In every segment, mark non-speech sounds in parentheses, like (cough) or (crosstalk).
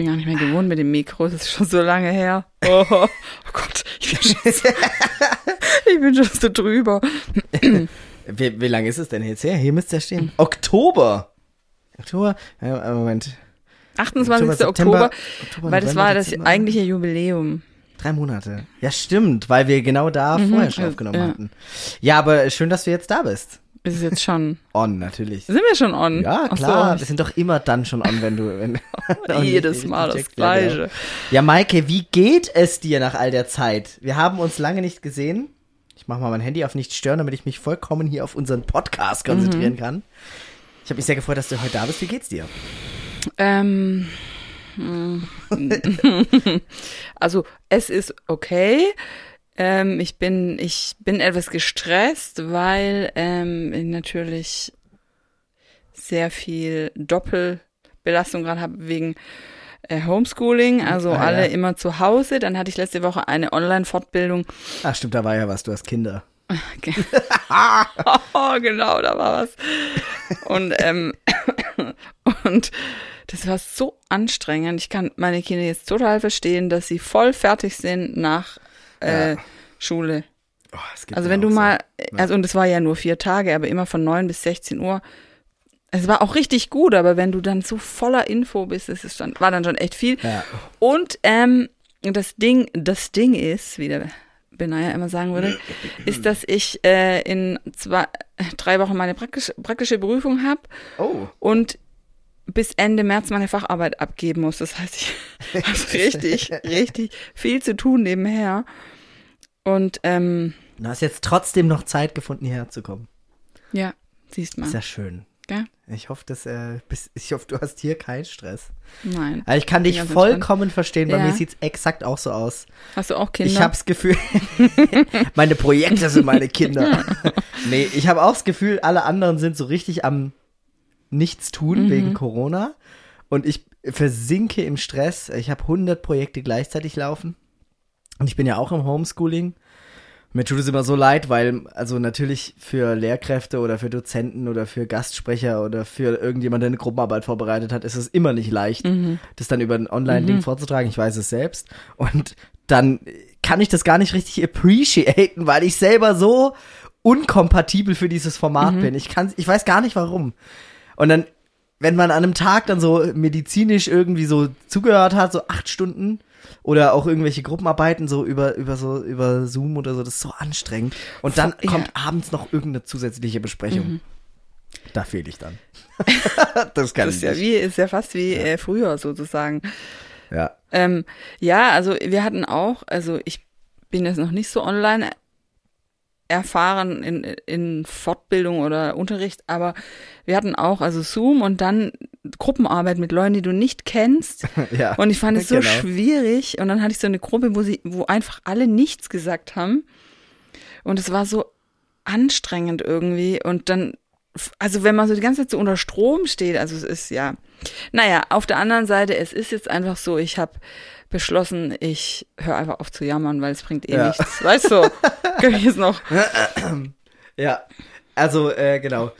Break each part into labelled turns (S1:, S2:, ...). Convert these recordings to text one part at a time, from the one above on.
S1: bin gar nicht mehr gewohnt mit dem Mikro, das ist schon so lange her. Oh, oh Gott, ich bin schon, so, (laughs) ich bin schon so drüber.
S2: Wie, wie lange ist es denn jetzt her? Hier müsste ja stehen. Oktober. Oktober, ja, Moment.
S1: 28.
S2: Oktober, September, Oktober,
S1: weil das war das
S2: Dezember.
S1: eigentliche Jubiläum.
S2: Drei Monate. Ja, stimmt, weil wir genau da vorher schon aufgenommen
S1: ja.
S2: hatten. Ja, aber schön, dass du jetzt da bist.
S1: Ist jetzt schon. (laughs)
S2: On, natürlich.
S1: Sind wir schon on?
S2: Ja, klar.
S1: So.
S2: Wir sind doch immer dann schon on, wenn du. Wenn, und (laughs)
S1: Jedes (laughs) Mal das
S2: genau.
S1: Gleiche.
S2: Ja, Maike, wie geht es dir nach all der Zeit? Wir haben uns lange nicht gesehen. Ich mache mal mein Handy auf nicht stören, damit ich mich vollkommen hier auf unseren Podcast
S1: Mhm.
S2: konzentrieren kann. Ich habe mich sehr gefreut, dass du heute da bist. Wie geht's dir?
S1: Ähm, hm. also es ist okay. Ähm, ich bin ich bin etwas gestresst, weil ähm, ich natürlich sehr viel Doppelbelastung gerade habe wegen äh, Homeschooling, also
S2: Ah, ja.
S1: alle immer zu Hause. Dann hatte ich letzte Woche eine Online-Fortbildung
S2: Ach, stimmt, da war ja was. Du hast Kinder. (laughs)
S1: oh, genau, da war was. Und, ähm, (coughs) und das war so anstrengend. Ich kann meine Kinder jetzt total verstehen, dass sie voll fertig sind nach äh,
S2: Ja.
S1: Schule.
S2: Oh, es
S1: Also wenn du
S2: so.
S1: mal, also und es war ja nur vier Tage, aber immer von neun bis 16 Uhr. Es war auch richtig gut, aber wenn du dann so voller Info bist, das ist dann, war dann schon echt viel.
S2: Ja.
S1: Und ähm, das Ding, das Ding ist, wie der Benaya immer sagen würde, ist, dass ich äh, in zwei, drei Wochen meine praktisch, praktische Prüfung habe
S2: Oh.
S1: und bis Ende März meine Facharbeit abgeben muss. Das heißt, ich (laughs) habe richtig, richtig viel zu tun nebenher. Und ähm,
S2: Du hast jetzt trotzdem noch Zeit gefunden, hierher zu kommen.
S1: ja, siehst mal.
S2: Ist ja schön.
S1: Gell?
S2: Ich hoffe, dass, äh, bis, ich hoffe, du hast hier keinen Stress.
S1: Nein.
S2: Aber ich kann dich vollkommen verstehen. Bei
S1: Ja.
S2: mir sieht's exakt auch so aus.
S1: Hast du auch Kinder?
S2: Ich habe das Gefühl, (laughs) meine Projekte sind meine Kinder. (laughs) nee, ich habe auch das Gefühl, alle anderen sind so richtig am Nichtstun
S1: Mhm.
S2: wegen Corona. Und ich versinke im Stress. Ich habe 100 Projekte gleichzeitig laufen. Und ich bin ja auch im Homeschooling. Mir tut es immer so leid, weil, also natürlich für Lehrkräfte oder für Dozenten oder für Gastsprecher oder für irgendjemand, der eine Gruppenarbeit vorbereitet hat, ist es immer nicht leicht, das dann über ein Online-Ding vorzutragen. Ich weiß es selbst. Und dann kann ich das gar nicht richtig appreciaten, weil ich selber so unkompatibel für dieses Format bin. Ich kann, ich weiß gar nicht warum. Und dann, wenn man an einem Tag dann so medizinisch irgendwie so zugehört hat, so acht Stunden oder auch irgendwelche Gruppenarbeiten so über, über so, über Zoom oder so, das ist so anstrengend. Und dann
S1: Ja.
S2: kommt abends noch irgendeine zusätzliche Besprechung. Da fehle ich dann. (laughs) das kann
S1: das ist
S2: ich
S1: ja
S2: nicht.
S1: wie, ist ja fast wie äh, früher sozusagen.
S2: Ja.
S1: Ähm, ja, also wir hatten auch, also ich bin jetzt noch nicht so online erfahren in, in Fortbildung oder Unterricht, aber wir hatten auch also Zoom und dann Gruppenarbeit mit Leuten, die du nicht kennst. (laughs)
S2: ja.
S1: Und ich fand es so
S2: Genau.
S1: schwierig. Und dann hatte ich so eine Gruppe, wo sie, wo einfach alle nichts gesagt haben. Und es war so anstrengend irgendwie. Und dann, also wenn man so die ganze Zeit so unter Strom steht, also es ist ja, naja, auf der anderen Seite, es ist jetzt einfach so, ich habe beschlossen, ich höre einfach auf zu jammern, weil es bringt eh
S2: Ja.
S1: nichts. Weißt du, (laughs) kann ich jetzt noch.
S2: Ja, also äh, genau.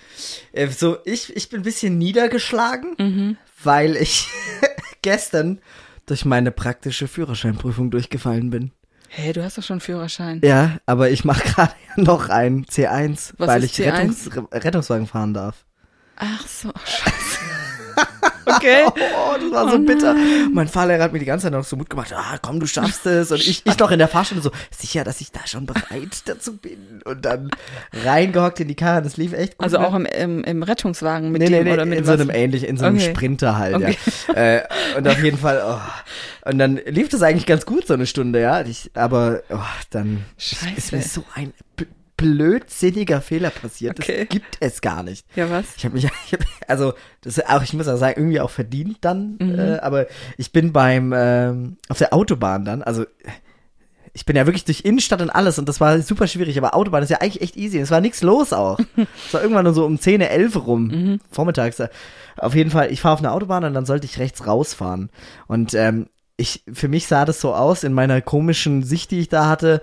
S2: Äh, so, ich, ich bin ein bisschen niedergeschlagen,
S1: Mhm.
S2: weil ich (laughs) gestern durch meine praktische Führerscheinprüfung durchgefallen bin.
S1: Hey, du hast doch schon einen Führerschein.
S2: Ja, aber ich mache (laughs) gerade noch ein C1,
S1: Was
S2: weil ich
S1: C1?
S2: Rettungs Rettungswagen fahren darf.
S1: Ach so, scheiße. Okay. (laughs)
S2: Oh, das war so bitter. Mein Fahrlehrer hat mir die ganze Zeit noch so Mut gemacht. Ah, komm, du schaffst es. Und ich, ich noch in der Fahrstunde so, sicher, dass ich da schon bereit (laughs) dazu bin. Und dann reingehockt in die Karre. Das lief echt gut.
S1: Also
S2: ne?
S1: auch im, im, im Rettungswagen mit
S2: nee,
S1: dem
S2: nee, nee,
S1: oder mit
S2: in
S1: was?
S2: so einem ähnlichen, in so einem
S1: Okay.
S2: Sprinter halt,
S1: Okay.
S2: ja. (laughs) Äh, und auf jeden Fall, oh. Und dann lief das eigentlich ganz gut, so eine Stunde, ja. Ich, aber oh, dann
S1: Scheiße.
S2: ist mir so ein blödsinniger Fehler passiert.
S1: Okay.
S2: Das gibt es gar nicht.
S1: Ja, was?
S2: Ich habe mich, (laughs) ich hab, also das auch, ich muss auch sagen, irgendwie auch verdient dann.
S1: Mhm.
S2: Äh, aber ich bin beim ähm, auf der Autobahn dann, also ich bin ja wirklich durch Innenstadt und alles und das war super schwierig, aber Autobahn ist ja eigentlich echt easy. Es war nichts los auch. (laughs) es war irgendwann nur so um 10, 11 rum,
S1: Mhm.
S2: vormittags. Auf jeden Fall, ich fahre auf eine Autobahn und dann sollte ich rechts rausfahren. Und ähm, ich, für mich sah das so aus in meiner komischen Sicht, die ich da hatte.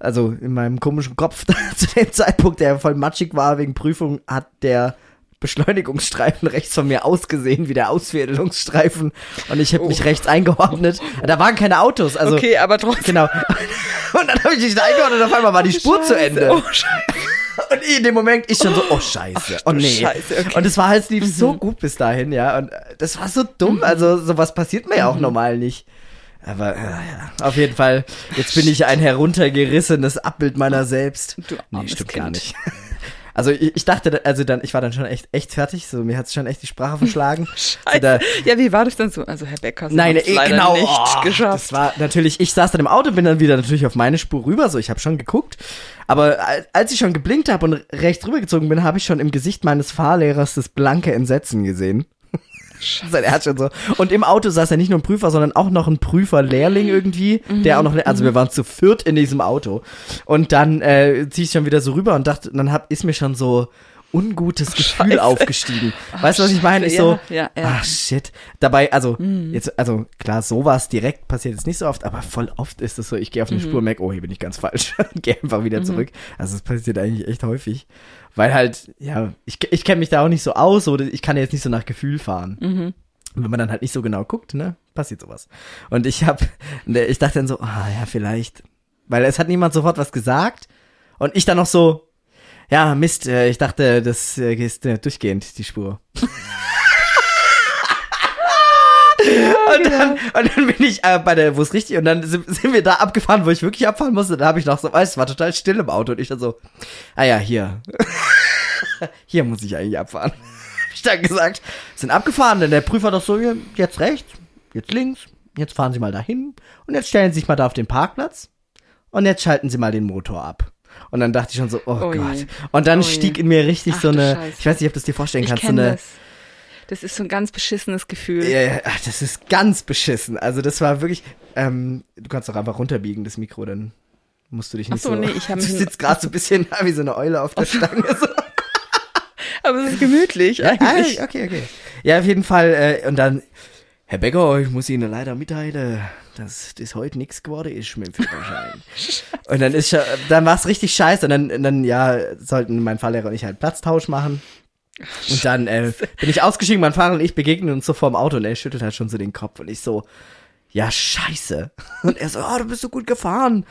S2: Also in meinem komischen Kopf (laughs) zu dem Zeitpunkt, der voll matschig war wegen Prüfung, hat der Beschleunigungsstreifen rechts von mir ausgesehen wie der Ausfädelungsstreifen und ich habe mich rechts eingeordnet. Da waren keine Autos, also
S1: okay, aber trotzdem.
S2: genau. Und dann habe ich mich da eingeordnet und auf einmal war die Spur zu Ende.
S1: Oh, Scheiße.
S2: Und in dem Moment ich schon so, oh Scheiße, oh
S1: du
S2: nee.
S1: Scheiße, okay. Mhm.
S2: Und es war halt, lief so gut bis dahin, ja. Und äh, das war so dumm. Also sowas passiert mir ja
S1: Mhm.
S2: auch normal nicht. Aber äh, ja, auf jeden Fall, jetzt bin ich ein heruntergerissenes Abbild meiner selbst.
S1: Du
S2: nee, stimmt gar
S1: Kind.
S2: nicht. (laughs) Also ich, ich dachte, also dann, ich war dann schon echt, echt fertig. So, mir hat's schon echt die Sprache verschlagen. (laughs) So, da,
S1: Ja, wie war das dann so? Also Herr Becker, Sie
S2: Nein,
S1: haben's
S2: eh,
S1: leider
S2: genau.
S1: nicht
S2: oh,
S1: geschafft.
S2: Das war natürlich, ich saß dann im Auto, bin dann wieder natürlich auf meine Spur rüber, so ich habe schon geguckt. Aber al- als ich schon geblinkt habe und rechts rübergezogen bin, habe ich schon im Gesicht meines Fahrlehrers das blanke Entsetzen gesehen. Also, er hat schon so. Und im Auto saß ja nicht nur ein Prüfer, sondern auch noch ein Prüferlehrling irgendwie, der auch noch, also wir waren zu viert in diesem Auto. Und dann äh, zieh ich schon wieder so rüber und dachte, dann hab, ist mir schon so ungutes Gefühl
S1: Scheiße.
S2: aufgestiegen. weißt du, was ich meine? Ich so,
S1: Ja, ja, ja.
S2: ah shit. Dabei, also jetzt, also klar, sowas direkt passiert jetzt nicht so oft, aber voll oft ist es so, ich gehe auf eine Spur, merke, oh, hier bin ich ganz falsch, (laughs) gehe einfach wieder zurück. Also es passiert eigentlich echt häufig. Weil halt, ja, ich, ich kenne mich da auch nicht so aus, oder ich kann jetzt nicht so nach Gefühl fahren. Und wenn man dann halt nicht so genau guckt, ne, passiert sowas. Und ich hab, (laughs) ne, ich dachte dann so, ah ja, vielleicht. Weil es hat niemand sofort was gesagt. Und ich dann noch so, ja, Mist, äh, ich dachte, das äh, ist äh, durchgehend, die Spur. (laughs) und, dann, und dann bin ich äh, bei der, wo es richtig, und dann sind, sind wir da abgefahren, wo ich wirklich abfahren musste. Da habe ich noch so, weißt, es war total still im Auto und ich dann so, ah ja, hier. (laughs) hier muss ich eigentlich abfahren. (laughs) Hab ich dann gesagt, sind abgefahren, denn der Prüfer doch so, jetzt rechts, jetzt links, jetzt fahren Sie mal dahin und jetzt stellen Sie sich mal da auf den Parkplatz und jetzt schalten Sie mal den Motor ab. Und dann dachte ich schon so, oh,
S1: Oh je.
S2: Gott. Und dann
S1: Oh je.
S2: stieg in mir richtig
S1: Ach
S2: so eine,
S1: Scheiße.
S2: ich weiß nicht, ob du es dir vorstellen
S1: Ich
S2: kannst, so eine,
S1: das. Das ist so ein ganz beschissenes Gefühl.
S2: ja, ja, ach, das ist ganz beschissen. Also das war wirklich, ähm, du kannst doch einfach runterbiegen, das Mikro, dann musst du dich nicht
S1: Ach so,
S2: so,
S1: nee, ich hab (laughs)
S2: du sitzt gerade so ein bisschen (laughs) wie so eine Eule auf der Stange. So. (laughs)
S1: Aber es ist gemütlich eigentlich.
S2: Ah, okay, okay. Ja, auf jeden Fall. Äh, und dann, Herr Becker, ich muss Ihnen leider mitteilen, dass das heute nichts geworden ist mit dem Führerschein. (laughs) und dann ist schon, dann war es richtig scheiße. Und dann, und dann, ja, sollten mein Fahrlehrer und ich halt Platztausch machen. Und dann äh, bin ich ausgestiegen, mein Fahrer und ich begegnen uns so vorm Auto und er schüttelt halt schon so den Kopf und ich so, ja, scheiße. Und er so, oh, du bist so gut gefahren.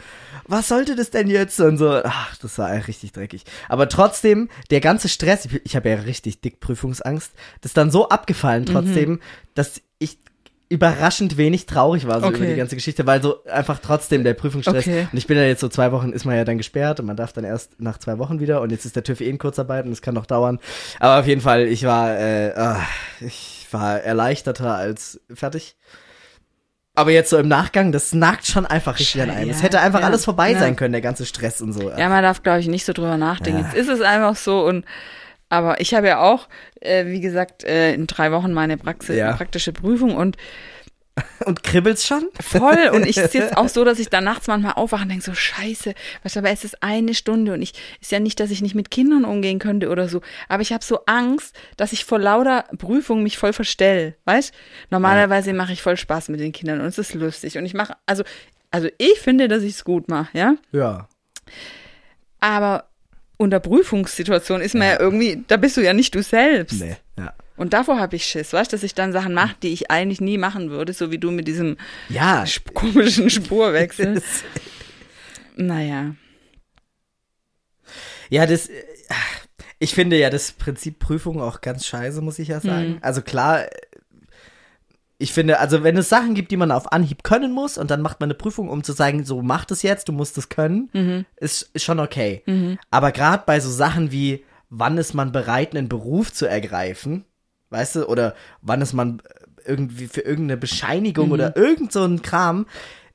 S2: Was sollte das denn jetzt? Und so, ach, das war richtig dreckig. Aber trotzdem, der ganze Stress, ich, ich habe ja richtig dick Prüfungsangst, das ist dann so abgefallen
S1: Mhm.
S2: trotzdem, dass ich überraschend wenig traurig war so
S1: Okay.
S2: über die ganze Geschichte, weil so einfach trotzdem der Prüfungsstress.
S1: Okay.
S2: Und ich bin ja jetzt so zwei Wochen, ist man ja dann gesperrt und man darf dann erst nach zwei Wochen wieder und jetzt ist der TÜV eh in Kurzarbeit und es kann noch dauern. Aber auf jeden Fall, ich war, äh, ah, ich war erleichterter als fertig. Aber jetzt so im Nachgang, das nagt schon einfach richtig an einem.
S1: Ja,
S2: es hätte einfach
S1: ja,
S2: alles vorbei
S1: ja.
S2: sein können, der ganze Stress und so.
S1: Ja, man darf, glaube ich, nicht so drüber nachdenken. Jetzt ist es einfach so und aber ich habe ja auch, äh, wie gesagt, äh, in drei Wochen meine Praxis,
S2: Ja.
S1: praktische Prüfung und (laughs)
S2: Und kribbelt's schon?
S1: voll. Und ich ist (laughs) jetzt auch so, dass ich da nachts manchmal aufwache und denke so, scheiße, weißt du, aber es ist eine Stunde und ich, ist ja nicht, dass ich nicht mit Kindern umgehen könnte oder so, aber ich habe so Angst, dass ich vor lauter Prüfung mich voll verstell, weißt? Normalerweise mache ich voll Spaß mit den Kindern und es ist lustig und ich mache, also, also ich finde, dass ich es gut mache, ja?
S2: Ja.
S1: Aber unter Prüfungssituation ist man ja. irgendwie, da bist du ja nicht du selbst.
S2: Nee, ja.
S1: Und davor habe ich Schiss, weißt du, dass ich dann Sachen mache, die ich eigentlich nie machen würde, so wie du mit diesem
S2: Ja.
S1: komischen Spurwechsel. (laughs) naja.
S2: Ja, das, äh, ich finde ja das Prinzip Prüfung auch ganz scheiße, muss ich ja sagen.
S1: Mhm.
S2: Also klar, ich finde, also wenn es Sachen gibt, die man auf Anhieb können muss und dann macht man eine Prüfung, um zu sagen, so mach das jetzt, du musst es können,
S1: Mhm.
S2: ist, ist schon okay. Aber gerade bei so Sachen wie, wann ist man bereit, einen Beruf zu ergreifen, weißt du, oder wann ist man äh, irgendwie für irgendeine Bescheinigung oder irgend so ein Kram,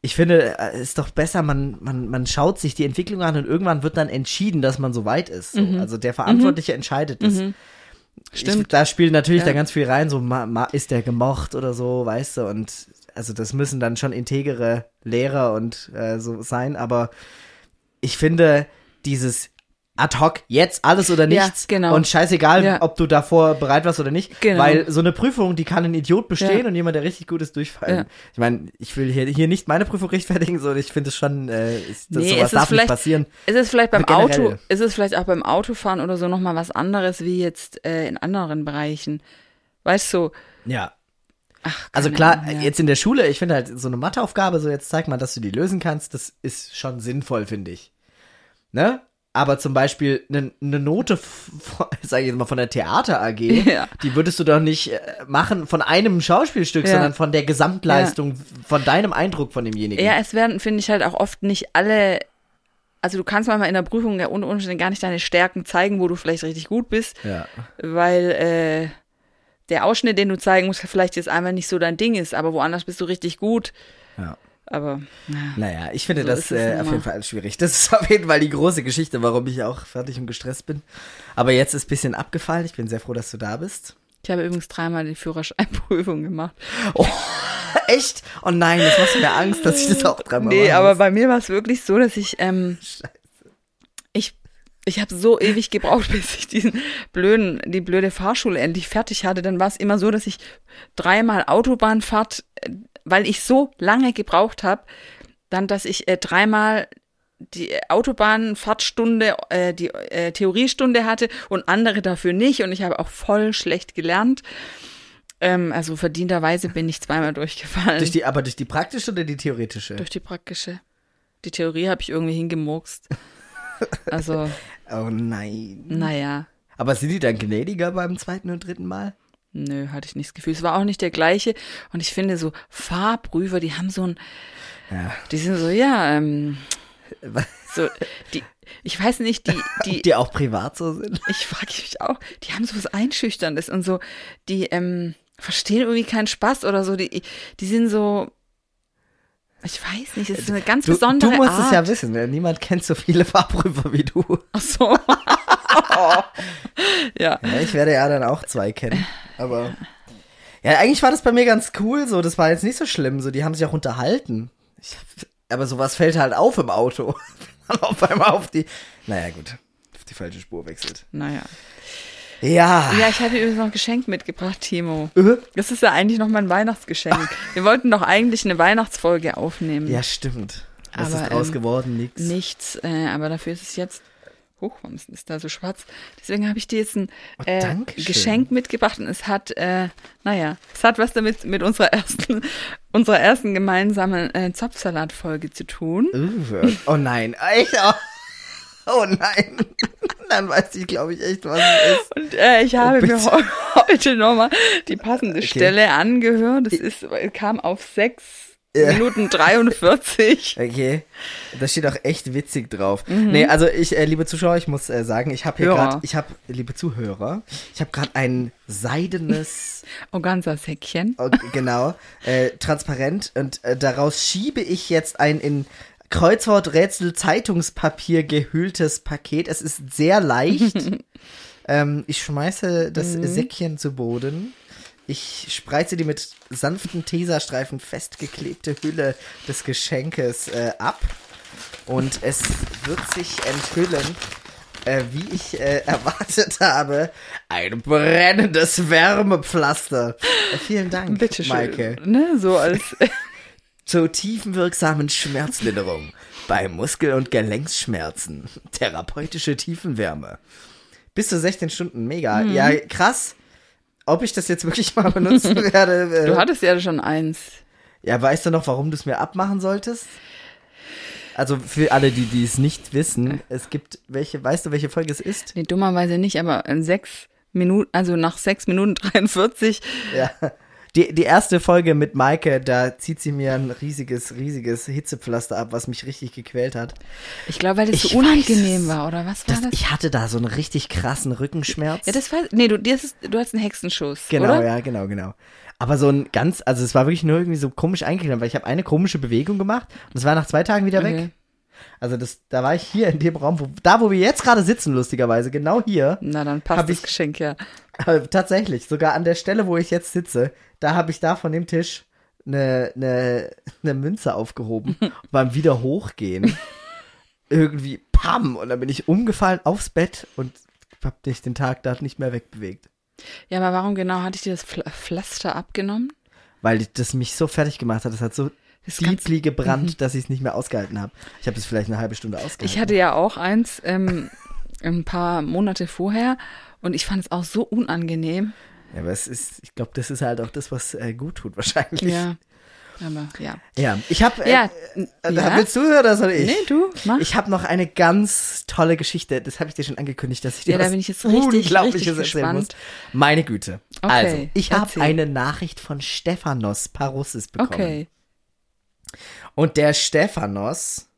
S2: ich finde, es ist doch besser, man, man, man schaut sich die Entwicklung an und irgendwann wird dann entschieden, dass man so weit ist. So. Also der Verantwortliche entscheidet es.
S1: Stimmt.
S2: Ich, da spielt natürlich
S1: Ja.
S2: da ganz viel rein, so ma, ma, ist der gemocht oder so, weißt du, und also das müssen dann schon integere Lehrer und äh, so sein, aber ich finde, dieses ad hoc, jetzt alles oder
S1: Ja,
S2: nichts.
S1: genau.
S2: Und scheißegal,
S1: Ja.
S2: ob du davor bereit warst oder nicht.
S1: Genau.
S2: Weil so eine Prüfung, die kann ein Idiot bestehen
S1: Ja.
S2: und jemand, der richtig gut ist, durchfallen.
S1: Ja.
S2: Ich meine, ich will hier, hier nicht meine Prüfung rechtfertigen, sondern ich finde es schon, äh, ist,
S1: Nee,
S2: sowas
S1: ist
S2: darf nicht passieren.
S1: Ist es vielleicht beim. Auto, ist es vielleicht auch beim Autofahren oder so nochmal was anderes wie jetzt äh, in anderen Bereichen? Weißt du,
S2: Ja.
S1: ach,
S2: Also klar,
S1: Ahnung, ja.
S2: jetzt in der Schule, ich finde halt so eine Matheaufgabe, so jetzt zeig mal, dass du die lösen kannst, das ist schon sinnvoll, finde ich. Ne? Aber zum Beispiel eine ne Note, (laughs) sage ich jetzt mal, von der Theater AG,
S1: Ja.
S2: die würdest du doch nicht äh, machen von einem Schauspielstück,
S1: Ja.
S2: sondern von der Gesamtleistung, von deinem Eindruck von demjenigen.
S1: Ja, es werden, finde ich, halt auch oft nicht alle. Also du kannst manchmal in der Prüfung ja unter Umständen gar nicht deine Stärken zeigen, wo du vielleicht richtig gut bist,
S2: ja.
S1: weil äh, der Ausschnitt, den du zeigen musst, vielleicht jetzt einmal nicht so dein Ding ist, aber woanders bist du richtig gut.
S2: ja.
S1: Aber ja.
S2: Naja, ich finde
S1: So
S2: das äh, auf jeden Fall schwierig. Das ist (laughs) auf jeden Fall die große Geschichte, warum ich auch fertig und gestresst bin. Aber jetzt ist ein bisschen abgefallen. Ich bin sehr froh, dass du da bist.
S1: ich habe übrigens dreimal die Führerscheinprüfung gemacht.
S2: Oh, (laughs) echt? Oh nein, das macht mir Angst, dass ich das auch dreimal
S1: Nee,
S2: machen
S1: aber bei mir war es wirklich so, dass ich, ähm, ich, ich habe so ewig gebraucht, (laughs) bis ich diesen blöden, die blöde Fahrschule endlich fertig hatte. Dann war es immer so, dass ich dreimal Autobahnfahrt, äh, weil ich so lange gebraucht habe, dann, dass ich äh, dreimal die Autobahnfahrtstunde, äh, die äh, Theoriestunde hatte und andere dafür nicht. Und ich habe auch voll schlecht gelernt. Ähm, also verdienterweise bin ich zweimal durchgefallen.
S2: Durch die, aber durch die praktische oder die theoretische?
S1: Durch die praktische. Die Theorie habe ich irgendwie hingemurkst. Also, (laughs)
S2: oh nein.
S1: naja,
S2: Aber sind die dann gnädiger beim zweiten und dritten Mal?
S1: Nö, hatte ich nicht das Gefühl. Es war auch nicht der gleiche. Und ich finde, so Fahrprüfer, die haben so ein,
S2: Ja.
S1: die sind so, ja, ähm, so, die, ich weiß nicht, die, die,
S2: Die auch privat so sind?
S1: ich frage mich auch, die haben so was Einschüchterndes und so, die, ähm, verstehen irgendwie keinen Spaß oder so, die, die sind so, ich weiß nicht, es ist eine ganz
S2: Du,
S1: besondere
S2: du musst
S1: Art.
S2: es ja wissen, ne? niemand kennt so viele Fahrprüfer wie du.
S1: Ach so. Ja.
S2: Ja, ich werde ja dann auch zwei kennen. Aber. Ja, eigentlich war das bei mir ganz cool, so, das war jetzt nicht so schlimm, so, die haben sich auch unterhalten. Ich, aber sowas fällt halt auf im Auto. (laughs) Auf einmal auf die, naja, gut, auf die falsche Spur wechselt.
S1: Naja.
S2: Ja.
S1: Ja, ich hatte übrigens noch ein Geschenk mitgebracht, Timo.
S2: Äh?
S1: Das ist ja eigentlich noch mein Weihnachtsgeschenk. Wir wollten doch eigentlich eine Weihnachtsfolge aufnehmen.
S2: Ja, stimmt. Was
S1: Aber,
S2: ist draus
S1: ähm,
S2: geworden? Nix.
S1: Nichts, äh, aber dafür ist es jetzt. Huch, warum ist das da so schwarz? Deswegen habe ich dir jetzt ein
S2: Oh,
S1: äh. Geschenk mitgebracht und es hat, äh, naja, es hat was damit mit unserer ersten, (laughs) unserer ersten gemeinsamen äh, Zopfsalat-Folge zu tun.
S2: Uh, oh nein, echt? Oh, oh nein. (laughs) Dann weiß ich, glaube ich, echt, was es ist.
S1: Und äh, ich habe
S2: bitte.
S1: mir (laughs) heu- heute nochmal die passende
S2: Okay.
S1: Stelle angehört. Das ist, kam auf sechs. Minuten 43. (laughs)
S2: Okay, da steht auch echt witzig drauf. Nee, also ich, äh, liebe Zuschauer, ich muss äh, sagen, ich habe hier gerade, ich habe, liebe Zuhörer, ich habe gerade ein seidenes, (laughs)
S1: Organza-Säckchen.
S2: oh, genau, äh, transparent und äh, daraus schiebe ich jetzt ein in Kreuzworträtsel-Zeitungspapier gehülltes Paket. Es ist sehr leicht. (laughs) ähm, ich schmeiße das Säckchen zu Boden. Ich spreize die mit sanften Teserstreifen festgeklebte Hülle des Geschenkes äh, ab. Und es wird sich enthüllen, äh, wie ich äh, (laughs) erwartet habe, ein brennendes Wärmepflaster. Äh, vielen Dank,
S1: Bitte schön.
S2: Maike.
S1: Ne, so als. (laughs) (laughs)
S2: Zur tiefenwirksamen Schmerzlinderung bei Muskel- und Gelenksschmerzen. Therapeutische Tiefenwärme. Bis zu 16 Stunden, mega.
S1: Mhm.
S2: Ja, krass. Ob ich das jetzt wirklich (laughs) mal benutzen (laughs) werde. Äh,
S1: Du hattest ja schon eins.
S2: ja, weißt du noch, warum du es mir abmachen solltest? Also für alle, die die es nicht wissen, es gibt welche, weißt du, welche Folge es ist?
S1: Nee, dummerweise nicht, aber in sechs Minuten, also nach sechs Minuten 43.
S2: Ja. Die, die erste Folge mit Maike, da zieht sie mir ein riesiges, riesiges Hitzepflaster ab, was mich richtig gequält hat.
S1: Ich glaube, weil das
S2: Ich
S1: so unangenehm
S2: weiß
S1: war, oder was war
S2: Das,
S1: das?
S2: ich hatte da so einen richtig krassen Rückenschmerz.
S1: ja, das war. Nee, du, das ist, du hast einen Hexenschuss.
S2: genau,
S1: oder?
S2: ja, genau, genau. Aber so ein ganz, also es war wirklich nur irgendwie so komisch eingeklemmt, weil ich habe eine komische Bewegung gemacht und es war nach zwei Tagen wieder weg.
S1: Okay.
S2: Also das, da war ich hier in dem Raum, wo, da wo wir jetzt gerade sitzen, lustigerweise, genau hier.
S1: Na, dann passt das
S2: ich-
S1: Geschenk ja.
S2: Aber tatsächlich, sogar an der Stelle, wo ich jetzt sitze, da habe ich da von dem Tisch eine, eine, eine Münze aufgehoben. (laughs) Beim wieder hochgehen irgendwie pam, und dann bin ich umgefallen aufs Bett und hab dich den Tag da nicht mehr wegbewegt.
S1: Ja, aber warum genau hatte ich dir das Pfl Pflaster abgenommen?
S2: Weil das mich so fertig gemacht hat. Das hat so
S1: Das
S2: deeply gebrannt, dass ich es nicht mehr ausgehalten habe. Ich habe es vielleicht eine halbe Stunde ausgehalten.
S1: Ich hatte ja auch eins ähm, ein paar Monate vorher und ich fand es auch so unangenehm.
S2: ja, aber es ist, ich glaube, das ist halt auch das, was äh, gut tut wahrscheinlich.
S1: Ja. Aber ja.
S2: Ja, ich habe. Äh,
S1: Ja,
S2: äh,
S1: ja.
S2: Willst du oder soll ich?
S1: Nee, du, mach.
S2: Ich habe noch eine ganz tolle Geschichte. Das habe ich dir schon angekündigt, dass ich dir
S1: Ja, da bin ich jetzt richtig,
S2: Unglaubliches
S1: richtig
S2: erzählen muss. Meine Güte.
S1: Okay,
S2: also, ich habe eine Nachricht von Stephanos Parussis bekommen.
S1: Okay.
S2: Und der Stephanos,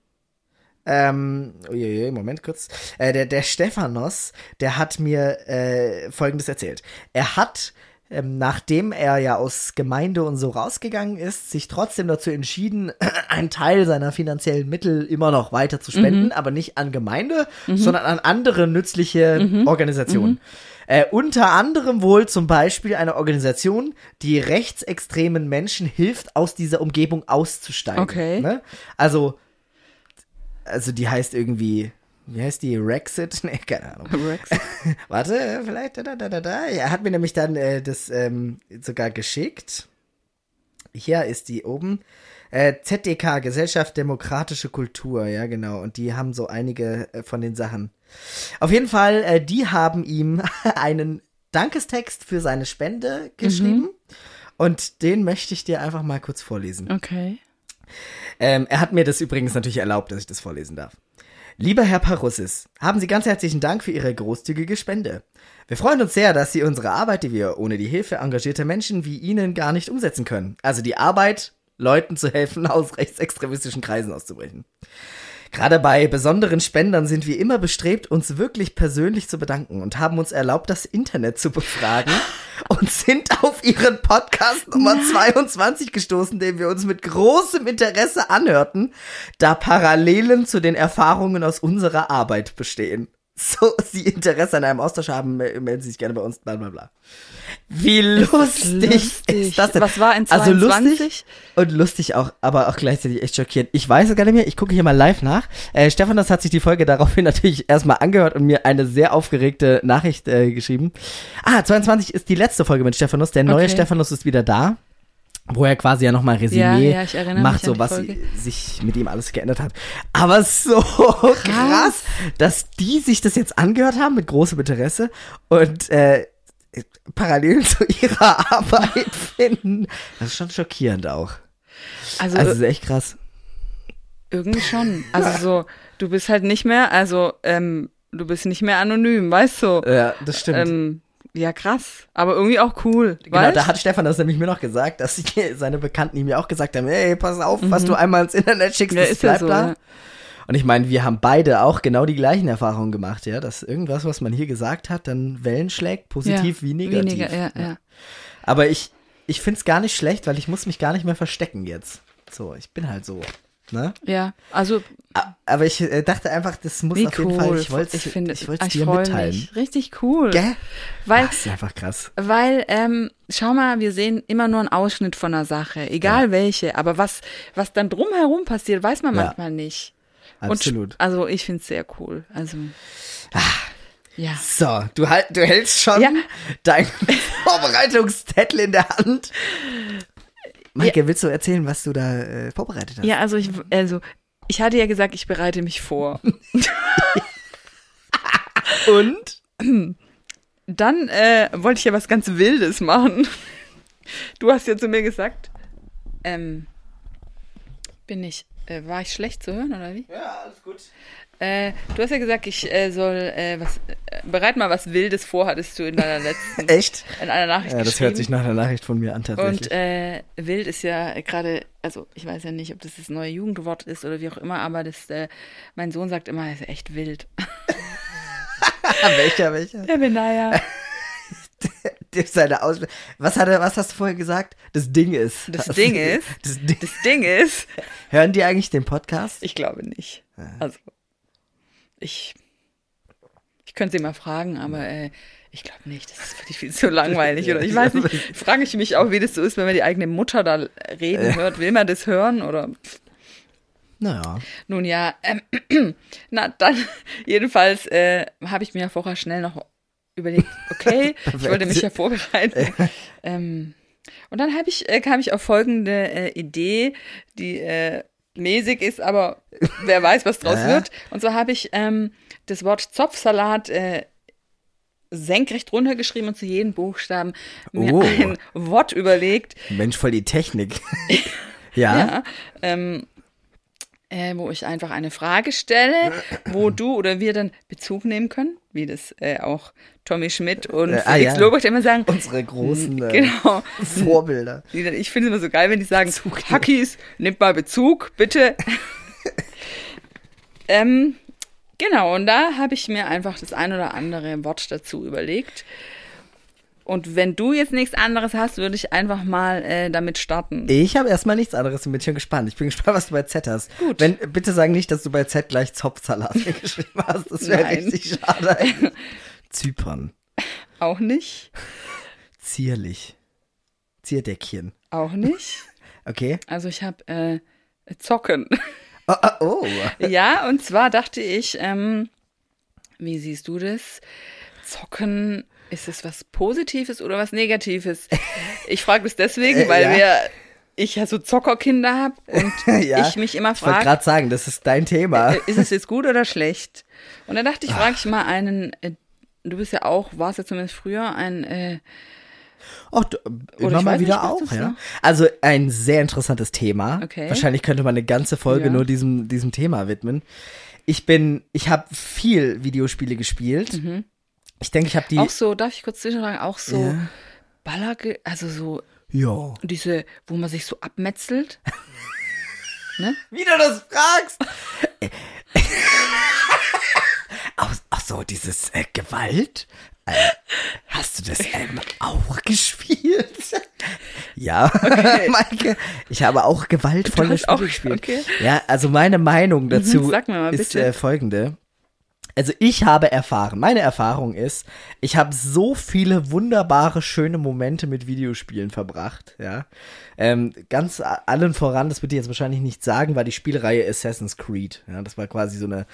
S2: ähm, uiuiui, Moment kurz, äh, der, der Stephanos, der hat mir äh, Folgendes erzählt. Er hat, ähm, nachdem er ja aus Gemeinde und so rausgegangen ist, sich trotzdem dazu entschieden, (clears throat) einen Teil seiner finanziellen Mittel immer noch weiter zu spenden, aber nicht an Gemeinde, sondern an andere nützliche Organisationen. Äh, unter anderem wohl zum Beispiel eine Organisation, die rechtsextremen Menschen hilft, aus dieser Umgebung auszusteigen.
S1: Okay.
S2: Ne? Also, also die heißt irgendwie, wie heißt die? Rexit? (laughs) Nee, keine Ahnung.
S1: Rex. (laughs)
S2: Warte, vielleicht, da, da, da, da. Er hat mir nämlich dann äh, das ähm, sogar geschickt. Hier ist die oben. Äh, ZDK, Gesellschaft Demokratische Kultur, ja genau. Und die haben so einige äh, von den Sachen. Auf jeden Fall, äh, die haben ihm (laughs) einen Dankestext für seine Spende geschrieben. Und den möchte ich dir einfach mal kurz vorlesen.
S1: Okay.
S2: Ähm, er hat mir das übrigens natürlich erlaubt, dass ich das vorlesen darf. Lieber Herr Parussis, haben Sie ganz herzlichen Dank für Ihre großzügige Spende. Wir freuen uns sehr, dass Sie unsere Arbeit, die wir ohne die Hilfe engagierter Menschen wie Ihnen gar nicht umsetzen können. Also die Arbeit, Leuten zu helfen, (laughs) aus rechtsextremistischen Kreisen auszubrechen. Gerade bei besonderen Spendern sind wir immer bestrebt, uns wirklich persönlich zu bedanken und haben uns erlaubt, das Internet zu befragen (laughs) und sind auf Ihren Podcast Nummer 22 gestoßen, den wir uns mit großem Interesse anhörten, da Parallelen zu den Erfahrungen aus unserer Arbeit bestehen. So, (laughs) Sie Interesse an einem Austausch haben, melden Sie sich gerne bei uns, bla bla bla. Wie lustig,
S1: lustig.
S2: ist das denn?
S1: Was war in
S2: Also
S1: 22?
S2: lustig und lustig auch, aber auch gleichzeitig echt schockierend. Ich weiß es gar nicht mehr, ich gucke hier mal live nach. Äh, Stefan, hat sich die Folge daraufhin (laughs) natürlich erstmal angehört und mir eine sehr aufgeregte Nachricht äh, geschrieben. Ah, 22 ist die letzte Folge mit Stephanus. Der neue
S1: Okay.
S2: Stephanus ist wieder da. Wo er quasi ja nochmal Resümee
S1: Ja, ja,
S2: macht, so was
S1: Folge.
S2: sich mit ihm alles geändert hat. Aber so krass, dass die sich das jetzt angehört haben mit großem Interesse und äh, parallel zu ihrer (laughs) Arbeit finden. Das ist schon schockierend auch.
S1: Also,
S2: Also das ist echt krass.
S1: irgendwie schon. Also so, du bist halt nicht mehr, also ähm, du bist nicht mehr anonym, weißt du?
S2: Ja, das stimmt.
S1: Ähm, ja, krass. Aber irgendwie auch cool.
S2: Genau,
S1: weißt?
S2: da hat Stefan das nämlich mir noch gesagt, dass seine Bekannten ihm ja auch gesagt haben, ey, pass auf, was du einmal ins Internet schickst,
S1: Mhm. ja,
S2: das bleibt
S1: so.
S2: da.
S1: Ja.
S2: Und ich meine, wir haben beide auch genau die gleichen Erfahrungen gemacht, ja, dass irgendwas, was man hier gesagt hat, dann Wellen schlägt, positiv
S1: ja,
S2: wie negativ.
S1: Weniger, ja, ja.
S2: Aber ich, ich find's gar nicht schlecht, weil ich muss mich gar nicht mehr verstecken jetzt. So, ich bin halt so. Ne?
S1: Ja, also
S2: Aber ich äh, dachte einfach, das muss
S1: wie
S2: auf jeden
S1: cool.
S2: Fall, ich wollte
S1: ich finde,
S2: ich wollte
S1: ich
S2: dir mitteilen.
S1: Mich. Richtig cool.
S2: Gell?
S1: Weil,
S2: Das ist einfach krass.
S1: weil, ähm, schau mal, wir sehen immer nur einen Ausschnitt von einer Sache, egal welche. Aber was, was dann drumherum passiert, weiß man
S2: Ja.
S1: manchmal nicht.
S2: Absolut.
S1: Und, also ich finde es sehr cool. Also ja.
S2: So, du, halt, du hältst schon
S1: Ja.
S2: deinen (laughs) Vorbereitungszettel in der Hand. Maike, willst du erzählen, was du da äh, vorbereitet hast?
S1: Ja, also ich, also ich hatte ja gesagt, ich bereite mich vor. (laughs)
S2: Und?
S1: Dann äh, wollte ich ja was ganz Wildes machen. Du hast ja zu mir gesagt, ähm, bin ich, äh, war ich schlecht zu hören oder wie?
S2: Ja, alles gut.
S1: Äh, du hast ja gesagt, ich äh, soll äh, was, äh, bereit mal was Wildes vor, hattest du in deiner letzten, (laughs)
S2: Echt?
S1: in einer Nachricht
S2: Ja, das hört sich nach einer Nachricht von mir an, tatsächlich.
S1: Und äh, wild ist ja gerade, also ich weiß ja nicht, ob das das neue Jugendwort ist oder wie auch immer, aber das, äh, mein Sohn sagt immer, er ist echt wild. (laughs)
S2: welcher, welcher?
S1: Der Benaya. (laughs) (laughs)
S2: Seine Aus was, hat er, was hast du vorher gesagt? Das Ding ist.
S1: Das (laughs) Ding ist,
S2: Das Ding.
S1: das Ding ist,
S2: Hören die eigentlich den Podcast?
S1: ich glaube nicht. Also, ich, ich könnte sie mal fragen, aber äh, ich glaube nicht. Das ist für die viel zu langweilig. Oder (laughs) ich weiß nicht, frage ich mich auch, wie das so ist, wenn man die eigene Mutter da reden hört. Will man das hören oder?
S2: Naja.
S1: Nun ja, ähm, (clears throat) na dann, jedenfalls äh, habe ich mir vorher schnell noch überlegt, okay, (laughs) ich wollte mich ja vorbereiten. ähm, und dann ich, äh, kam ich auf folgende äh, Idee, die äh, mäßig ist, aber wer weiß, was draus wird. Und so habe ich ähm, das Wort Zopfsalat äh, senkrecht runtergeschrieben und zu jedem Buchstaben mir
S2: Oh.
S1: ein Wort überlegt,
S2: Mensch, voll die Technik. (laughs) ja?
S1: ja, ähm, äh, wo ich einfach eine Frage stelle, wo du oder wir dann Bezug nehmen können, wie das äh, auch Tommy Schmidt und
S2: Äh, ah,
S1: Felix
S2: ja.
S1: Lobrecht immer sagen.
S2: Unsere großen äh,
S1: Genau.
S2: Vorbilder.
S1: Ich finde es immer so geil, wenn die sagen,
S2: Bezug.
S1: Hackies, nimmt mal Bezug, bitte. (laughs) ähm, genau, und da habe ich mir einfach das ein oder andere Wort dazu überlegt. Und wenn du jetzt nichts anderes hast, würde ich einfach mal äh, damit starten.
S2: Ich habe erstmal nichts anderes und bin schon gespannt. Ich bin (laughs) gespannt, was du bei Z hast.
S1: Gut.
S2: Wenn, bitte sag nicht, dass du bei Z gleich Zopfsalat (laughs) geschrieben hast. Das wäre richtig schade. Zypern.
S1: Auch nicht.
S2: Zierlich. Zierdeckchen.
S1: Auch nicht. (laughs)
S2: Okay.
S1: Also ich habe äh, Zocken.
S2: Oh, oh, (laughs) oh.
S1: ja, und zwar dachte ich, ähm, wie siehst du das? Zocken, ist es was Positives oder was Negatives? (laughs) Ich frage das deswegen,
S2: Äh,
S1: weil
S2: ja.
S1: wir, ich ja so Zockerkinder habe und
S2: ja.
S1: ich mich immer
S2: Ich wollte
S1: frage,
S2: gerade sagen, das ist dein Thema.
S1: äh, ist es jetzt gut oder schlecht? Und dann dachte ich, frage ich mal einen, äh, du bist ja auch, warst ja zumindest früher ein, äh,
S2: Ach, du, immer mal wieder
S1: nicht,
S2: auch, ja.
S1: war.
S2: Also ein sehr interessantes Thema.
S1: Okay.
S2: Wahrscheinlich könnte man eine ganze Folge
S1: Ja.
S2: nur diesem, diesem Thema widmen. Ich bin, ich habe viel Videospiele gespielt. Ich denke, ich habe die.
S1: Mhm. auch so, darf ich kurz zwischenfragen, auch so
S2: Ja.
S1: Baller, also so
S2: ja.
S1: diese, wo man sich so abmetzelt. (laughs) ne?
S2: Wie du das fragst. (laughs) So, dieses äh, Gewalt. Äh, hast du das ähm, auch gespielt? (laughs) ja, (laughs) Maike. Ich habe auch gewaltvolle Spiele
S1: auch-
S2: gespielt.
S1: okay.
S2: Ja, also meine Meinung dazu
S1: mir mal,
S2: ist äh, folgende. Also ich habe erfahren, meine Erfahrung ist, ich habe so viele wunderbare, schöne Momente mit Videospielen verbracht, ja. Ähm, ganz allen voran, das würde ich jetzt wahrscheinlich nicht sagen, war die Spielreihe Assassin's Creed. Ja, das war quasi so eine,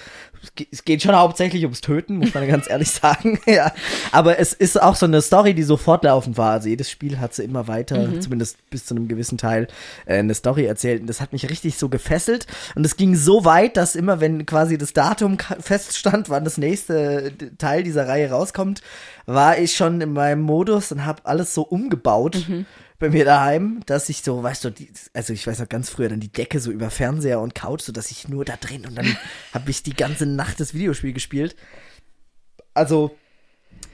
S2: es ge- es geht schon hauptsächlich ums Töten, muss man (laughs) ganz ehrlich sagen, (laughs) ja. Aber es ist auch so eine Story, die so fortlaufend war. Also jedes Spiel hat sie immer weiter, zumindest bis zu einem gewissen Teil, äh, eine Story erzählt. Und das hat mich richtig so gefesselt. Und es ging so weit, dass immer, wenn quasi das Datum feststand, wann das nächste Teil dieser Reihe rauskommt, war ich schon in meinem Modus und habe alles so umgebaut bei mir daheim, dass ich so, weißt du, die, also ich weiß noch ganz früher dann die Decke so über Fernseher und Couch, so dass ich nur da drin und dann (laughs) habe ich die ganze Nacht das Videospiel gespielt. Also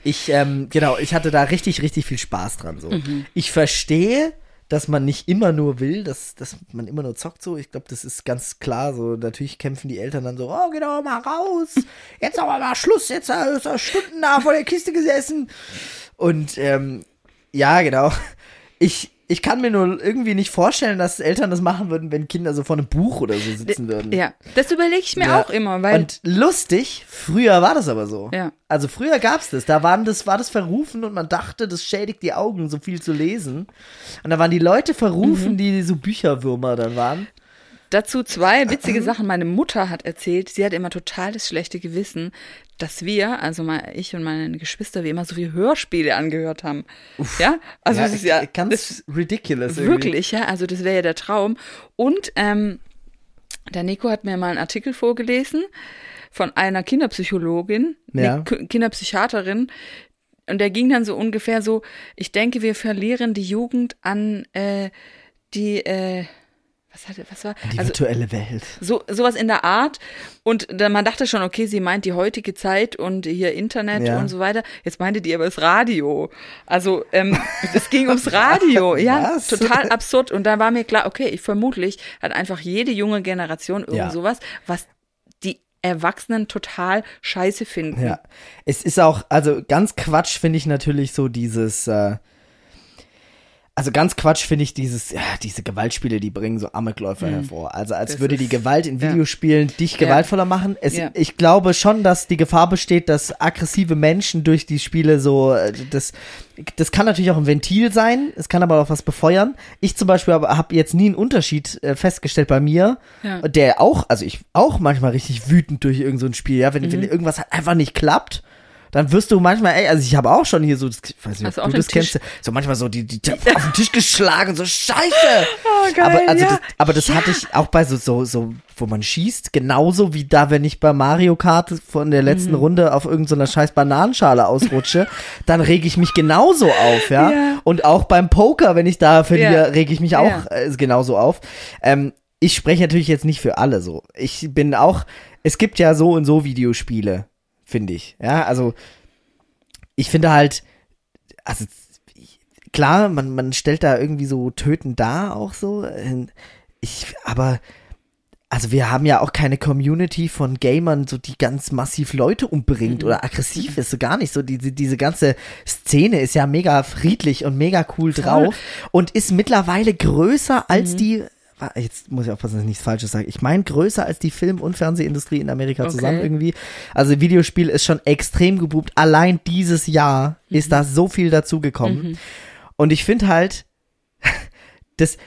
S2: ich, ähm, genau, ich hatte da richtig, richtig viel Spaß dran. So. Ich verstehe, dass man nicht immer nur will, dass, dass man immer nur zockt so. Ich glaube, das ist ganz klar. So, natürlich kämpfen die Eltern dann so, oh, geh doch mal raus. (laughs) Jetzt aber mal Schluss, jetzt hast du Stunden da vor der Kiste gesessen. Und ähm, ja, genau. Ich, ich kann mir nur irgendwie nicht vorstellen, dass Eltern das machen würden, wenn Kinder so vor einem Buch oder so sitzen würden.
S1: Ja, das überlege ich mir
S2: Ja.
S1: auch immer, weil
S2: Und lustig, früher war das aber so.
S1: Ja.
S2: Also früher gab's das. Da waren das, war das verrufen und man dachte, das schädigt die Augen, so viel zu lesen. Und da waren die Leute verrufen,
S1: Mhm.
S2: die so Bücherwürmer dann waren.
S1: Dazu zwei witzige Sachen. Meine Mutter hat erzählt, sie hat immer total das schlechte Gewissen, dass wir, also mal ich und meine Geschwister, wir immer so viele Hörspiele angehört haben. Ja, also das ist ja
S2: ganz
S1: das,
S2: ridiculous. irgendwie.
S1: wirklich, ja, also das wäre ja der Traum. Und ähm, der Nico hat mir mal einen Artikel vorgelesen von einer Kinderpsychologin,
S2: Ja.
S1: nee, Kinderpsychiaterin. Und der ging dann so ungefähr so, ich denke, wir verlieren die Jugend an äh, die, äh, was hatte, was war?
S2: Die
S1: also
S2: virtuelle Welt.
S1: so sowas in der Art. Und dann, man dachte schon, okay, sie meint die heutige Zeit und hier Internet
S2: Ja.
S1: und so weiter. Jetzt meinte die aber das Radio. Also ähm, es ging ums (laughs) Radio. Ja,
S2: Was?
S1: total absurd. Und da war mir klar, okay, ich vermutlich hat einfach jede junge Generation irgend
S2: Ja.
S1: sowas, was die Erwachsenen total scheiße finden.
S2: Ja. Es ist auch, also ganz Quatsch finde ich natürlich so dieses, äh, also ganz Quatsch finde ich dieses, ja, diese Gewaltspiele, die bringen so Amokläufer hervor. Also als
S1: Das
S2: würde die Gewalt in
S1: ja.
S2: Videospielen dich gewaltvoller machen. Es,
S1: Ja.
S2: Ich glaube schon, dass die Gefahr besteht, dass aggressive Menschen durch die Spiele so, äh, das, das kann natürlich auch ein Ventil sein, es kann aber auch was befeuern. Ich zum Beispiel habe hab jetzt nie einen Unterschied äh, festgestellt bei mir,
S1: Ja.
S2: der auch, also ich auch manchmal richtig wütend durch irgend so ein Spiel, ja, wenn,
S1: Mhm.
S2: wenn irgendwas halt einfach nicht klappt. Dann wirst du manchmal, ey, also ich habe auch schon hier so, das- ich weiß nicht,
S1: Hast du
S2: das kennst, so manchmal so die, die, die auf den Tisch geschlagen, so scheiße. (laughs)
S1: Oh, geil,
S2: aber also
S1: ja.
S2: das, aber das hatte ich auch bei so, so, so, wo man schießt, genauso wie da, wenn ich bei Mario Kart von der letzten
S1: Mhm.
S2: Runde auf irgendeiner scheiß Bananenschale ausrutsche, (laughs) dann rege ich mich genauso auf, ja?
S1: Ja.
S2: Und auch beim Poker, wenn ich da verliere,
S1: Ja.
S2: rege ich mich auch äh, genauso auf. Ähm, ich spreche natürlich jetzt nicht für alle so. Ich bin auch, es gibt ja so und so Videospiele, finde ich. Ja, also ich finde halt, also klar, man, man stellt da irgendwie so Töten dar auch so. äh, Ich, aber, also wir haben ja auch keine Community von Gamern, so die ganz massiv Leute umbringt oder aggressiv ist, so gar nicht. So diese, diese ganze Szene ist ja mega friedlich und mega cool drauf und ist mittlerweile größer als die, wa- jetzt muss ich aufpassen, dass ich nichts Falsches sage. Ich meine größer als die Film- und Fernsehindustrie in Amerika zusammen
S1: Okay.
S2: irgendwie. Also Videospiel ist schon extrem geboomt. Allein dieses Jahr ist da so viel dazugekommen. Und ich finde halt, (laughs) das,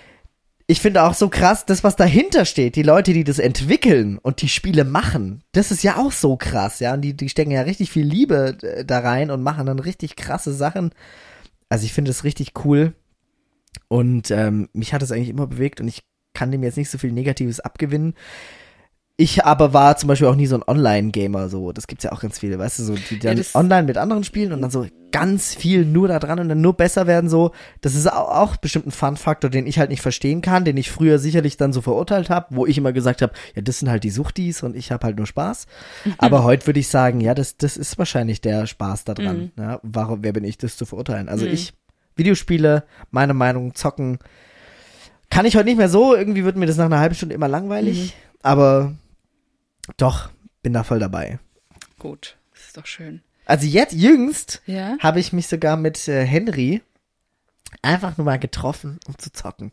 S2: ich finde auch so krass, das, was dahinter steht, die Leute, die das entwickeln und die Spiele machen, das ist ja auch so krass, ja. Und die, die stecken ja richtig viel Liebe äh, da rein und machen dann richtig krasse Sachen. Also ich finde es richtig cool. Und ähm, mich hat es eigentlich immer bewegt und ich kann dem jetzt nicht so viel Negatives abgewinnen. Ich aber war zum Beispiel auch nie so ein Online-Gamer, so. Das gibt's ja auch ganz viele, weißt du, so, die dann
S1: das-
S2: online mit anderen spielen und dann so ganz viel nur da dran und dann nur besser werden, so. Das ist auch, auch bestimmt ein Fun-Faktor, den ich halt nicht verstehen kann, den ich früher sicherlich dann so verurteilt habe, wo ich immer gesagt habe, ja, das sind halt die Suchtis und ich habe halt nur Spaß. Aber heute würde ich sagen, ja, das, das ist wahrscheinlich der Spaß da dran. Ja, warum, wer bin ich, das zu verurteilen? Also ich, Videospiele, meine Meinung, zocken, kann ich heute nicht mehr so. Irgendwie wird mir das nach einer halben Stunde immer langweilig. Aber doch, bin da voll dabei.
S1: Gut, das ist doch schön.
S2: Also jetzt jüngst
S1: Ja?
S2: habe ich mich sogar mit äh, Henry einfach nur mal getroffen, um zu zocken.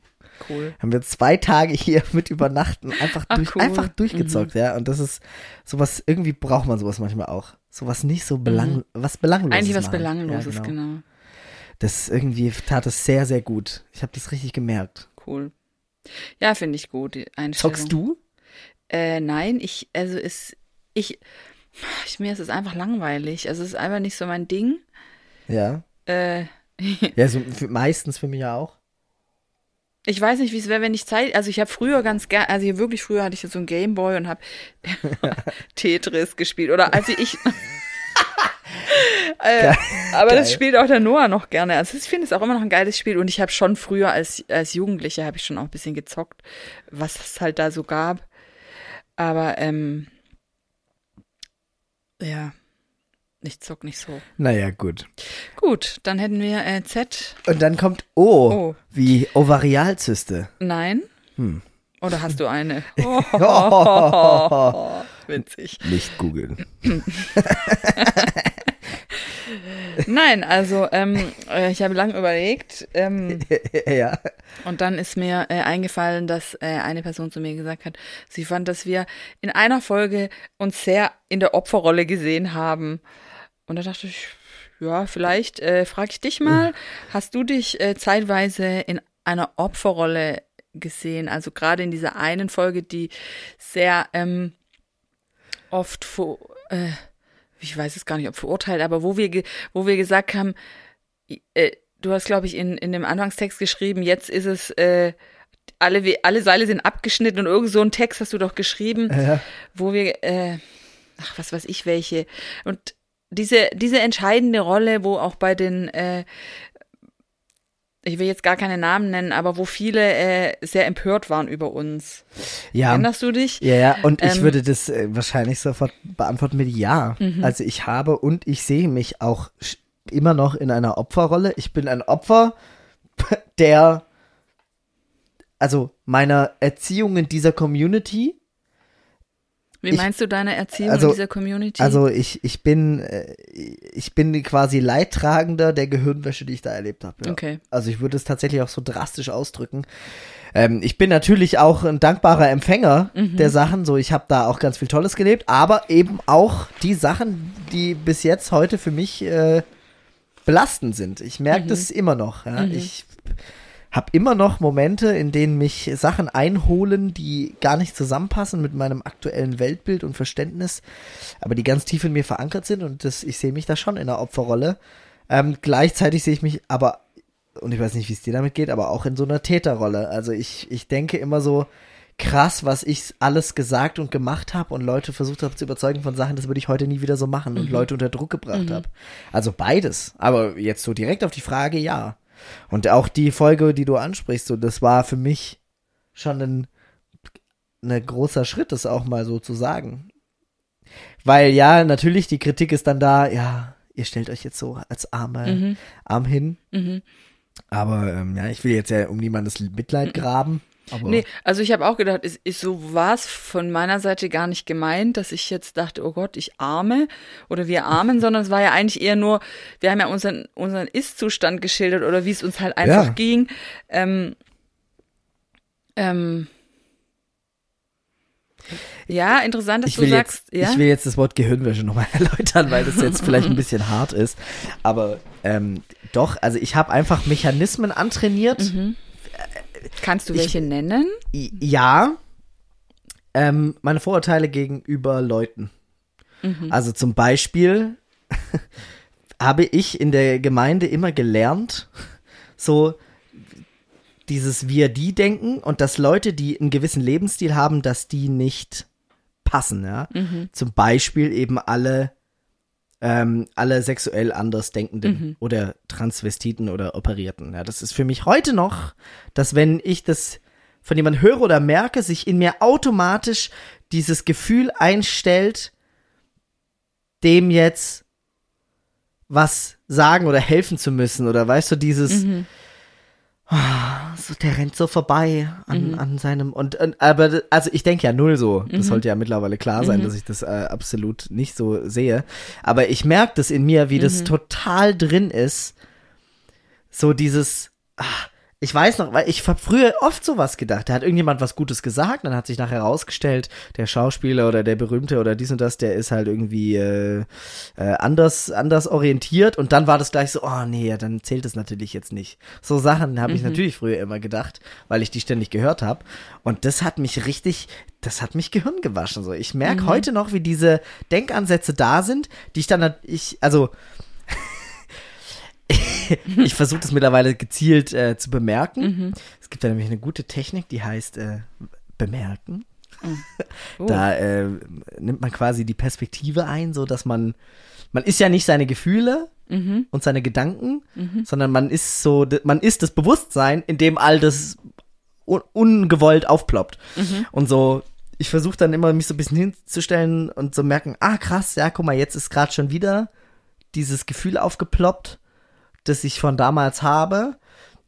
S1: Cool.
S2: Haben wir zwei Tage hier (laughs) mit übernachten einfach,
S1: Ach,
S2: durch,
S1: cool. Mhm.
S2: einfach durchgezockt, ja. Und das ist sowas, irgendwie braucht man sowas manchmal auch. Sowas nicht so belang, was belangloses.
S1: Mhm. Eigentlich was
S2: machen.
S1: Belangloses,
S2: ja,
S1: genau.
S2: Das irgendwie tat es sehr, sehr gut. Ich habe das richtig gemerkt.
S1: Cool. Ja, finde ich gut.
S2: Zockst du?
S1: Äh, nein, ich, also ist, ich, ich, mir ist es einfach langweilig. Also es ist einfach nicht so mein Ding.
S2: Ja.
S1: Äh, (laughs)
S2: Ja, so für, meistens für mich ja auch.
S1: ich weiß nicht, wie es wäre, wenn ich Zeit, also ich habe früher ganz gern, also hier wirklich früher hatte ich so einen Gameboy und habe (laughs) (laughs) Tetris gespielt oder als ich, äh, aber
S2: Geil.
S1: das spielt auch der Noah noch gerne. Also ich finde es auch immer noch ein geiles Spiel und ich habe schon früher als, als Jugendliche habe ich schon auch ein bisschen gezockt, was es halt da so gab. Aber, ähm, ja, ich zock nicht so.
S2: Naja, gut.
S1: Gut, dann hätten wir äh, Z.
S2: Und dann kommt O,
S1: Oh.
S2: wie Ovarialzyste.
S1: Nein.
S2: Hm.
S1: Oder hast du eine?
S2: Oh. (laughs)
S1: Witzig.
S2: Nicht googeln. (laughs)
S1: Nein, also ähm, äh, ich habe lange überlegt ähm, (laughs)
S2: ja.
S1: und dann ist mir äh, eingefallen, dass äh, eine Person zu mir gesagt hat, sie fand, dass wir in einer Folge uns sehr in der Opferrolle gesehen haben. Und da dachte ich, ja, vielleicht äh, frage ich dich mal, hast du dich äh, zeitweise in einer Opferrolle gesehen? Also gerade in dieser einen Folge, die sehr ähm, oft vor, äh, ich weiß es gar nicht, ob verurteilt, aber wo wir, wo wir gesagt haben, äh, du hast, glaube ich, in, in dem Anfangstext geschrieben, jetzt ist es, äh, alle, alle Seile sind abgeschnitten und irgend so einen Text hast du doch geschrieben,
S2: Ja.
S1: wo wir, äh, ach, was weiß ich, welche. Und diese, diese entscheidende Rolle, wo auch bei den, äh, ich will jetzt gar keine Namen nennen, aber wo viele äh, sehr empört waren über uns.
S2: Ja.
S1: Erinnerst du dich?
S2: Ja, ja, und ich
S1: Ähm,
S2: würde das äh, wahrscheinlich sofort beantworten mit Ja.
S1: Mhm.
S2: Also ich habe und ich sehe mich auch immer noch in einer Opferrolle. Ich bin ein Opfer (laughs) der, also meiner Erziehung in dieser Community.
S1: Wie
S2: ich-
S1: meinst du deine Erziehung
S2: also-
S1: in dieser Community?
S2: Also ich, ich bin äh, ich bin quasi Leidtragender der Gehirnwäsche, die ich da erlebt habe. Ja.
S1: Okay.
S2: Also ich würde es tatsächlich auch so drastisch ausdrücken. Ähm, ich bin natürlich auch ein dankbarer Empfänger
S1: Mhm.
S2: der Sachen. So, ich habe da auch ganz viel Tolles gelebt, aber eben auch die Sachen, die bis jetzt heute für mich äh, belastend sind. Ich merke
S1: Mhm.
S2: das immer noch. Ja. Ich habe immer noch Momente, in denen mich Sachen einholen, die gar nicht zusammenpassen mit meinem aktuellen Weltbild und Verständnis, aber die ganz tief in mir verankert sind und das, ich sehe mich da schon in der Opferrolle. Ähm, gleichzeitig sehe ich mich aber, und ich weiß nicht, wie es dir damit geht, aber auch in so einer Täterrolle. Also ich, ich denke immer so, krass, was ich alles gesagt und gemacht habe und Leute versucht habe zu überzeugen von Sachen, das würde ich heute nie wieder so machen und Leute unter Druck gebracht habe. Also beides. Aber jetzt so direkt auf die Frage, ja. Und auch die Folge, die du ansprichst, so, das war für mich schon ein, ein großer Schritt, das auch mal so zu sagen. Weil ja, natürlich, die Kritik ist dann da, ja, ihr stellt euch jetzt so als Arme, Arm hin.
S1: Mhm.
S2: Aber ähm, ja, ich will jetzt ja um niemandes Mitleid graben. Aber
S1: Nee, also ich habe auch gedacht, es ist so war es von meiner Seite gar nicht gemeint, dass ich jetzt dachte, oh Gott, ich arme oder wir armen, sondern es war ja eigentlich eher nur, wir haben ja unseren, unseren Ist-Zustand geschildert oder wie es uns halt einfach
S2: Ja.
S1: ging. Ähm, ähm, ja, interessant, dass
S2: ich
S1: du sagst,
S2: jetzt,
S1: ja.
S2: ich will jetzt das Wort Gehirnwäsche nochmal (laughs) erläutern, weil das jetzt vielleicht ein (laughs) bisschen hart ist. Aber ähm, doch, also ich habe einfach Mechanismen antrainiert.
S1: Mhm. Kannst du
S2: ich-
S1: welche nennen?
S2: I- Ja, ähm, meine Vorurteile gegenüber Leuten.
S1: Mhm.
S2: Also zum Beispiel (laughs) habe ich in der Gemeinde immer gelernt, so dieses Wir-Die-Denken und dass Leute, die einen gewissen Lebensstil haben, dass die nicht passen, ja.
S1: Mhm.
S2: Zum Beispiel eben alle, ähm, alle sexuell Andersdenkenden oder Transvestiten oder Operierten. Ja, das ist für mich heute noch, dass wenn ich das von jemandem höre oder merke, sich in mir automatisch dieses Gefühl einstellt, dem jetzt was sagen oder helfen zu müssen oder weißt du, dieses ah, so, der rennt so vorbei an, an seinem und, und aber also ich denke ja null so. Das sollte ja mittlerweile klar sein, dass ich das äh, absolut nicht so sehe. Aber ich merke das in mir, wie das total drin ist. So dieses, ah, ich weiß noch, weil ich habe früher oft sowas gedacht. Da hat irgendjemand was Gutes gesagt, dann hat sich nachher herausgestellt, der Schauspieler oder der Berühmte oder dies und das, der ist halt irgendwie äh, äh, anders, anders orientiert und dann war das gleich so, oh nee, ja, dann zählt es natürlich jetzt nicht. So Sachen habe ich natürlich früher immer gedacht, weil ich die ständig gehört habe. Und das hat mich richtig, das hat mich Gehirn gewaschen. So, ich merke heute noch, wie diese Denkansätze da sind, die ich dann, ich, also (laughs) ich versuche das mittlerweile gezielt äh, zu bemerken. Es gibt da nämlich eine gute Technik, die heißt äh, bemerken.
S1: Oh.
S2: Da äh, nimmt man quasi die Perspektive ein, so dass man man ist ja nicht seine Gefühle
S1: Mhm.
S2: und seine Gedanken, sondern man ist so man ist das Bewusstsein, in dem all das un ungewollt aufploppt. Und so ich versuche dann immer mich so ein bisschen hinzustellen und so merken, ah krass, ja, guck mal, jetzt ist gerade schon wieder dieses Gefühl aufgeploppt, das ich von damals habe.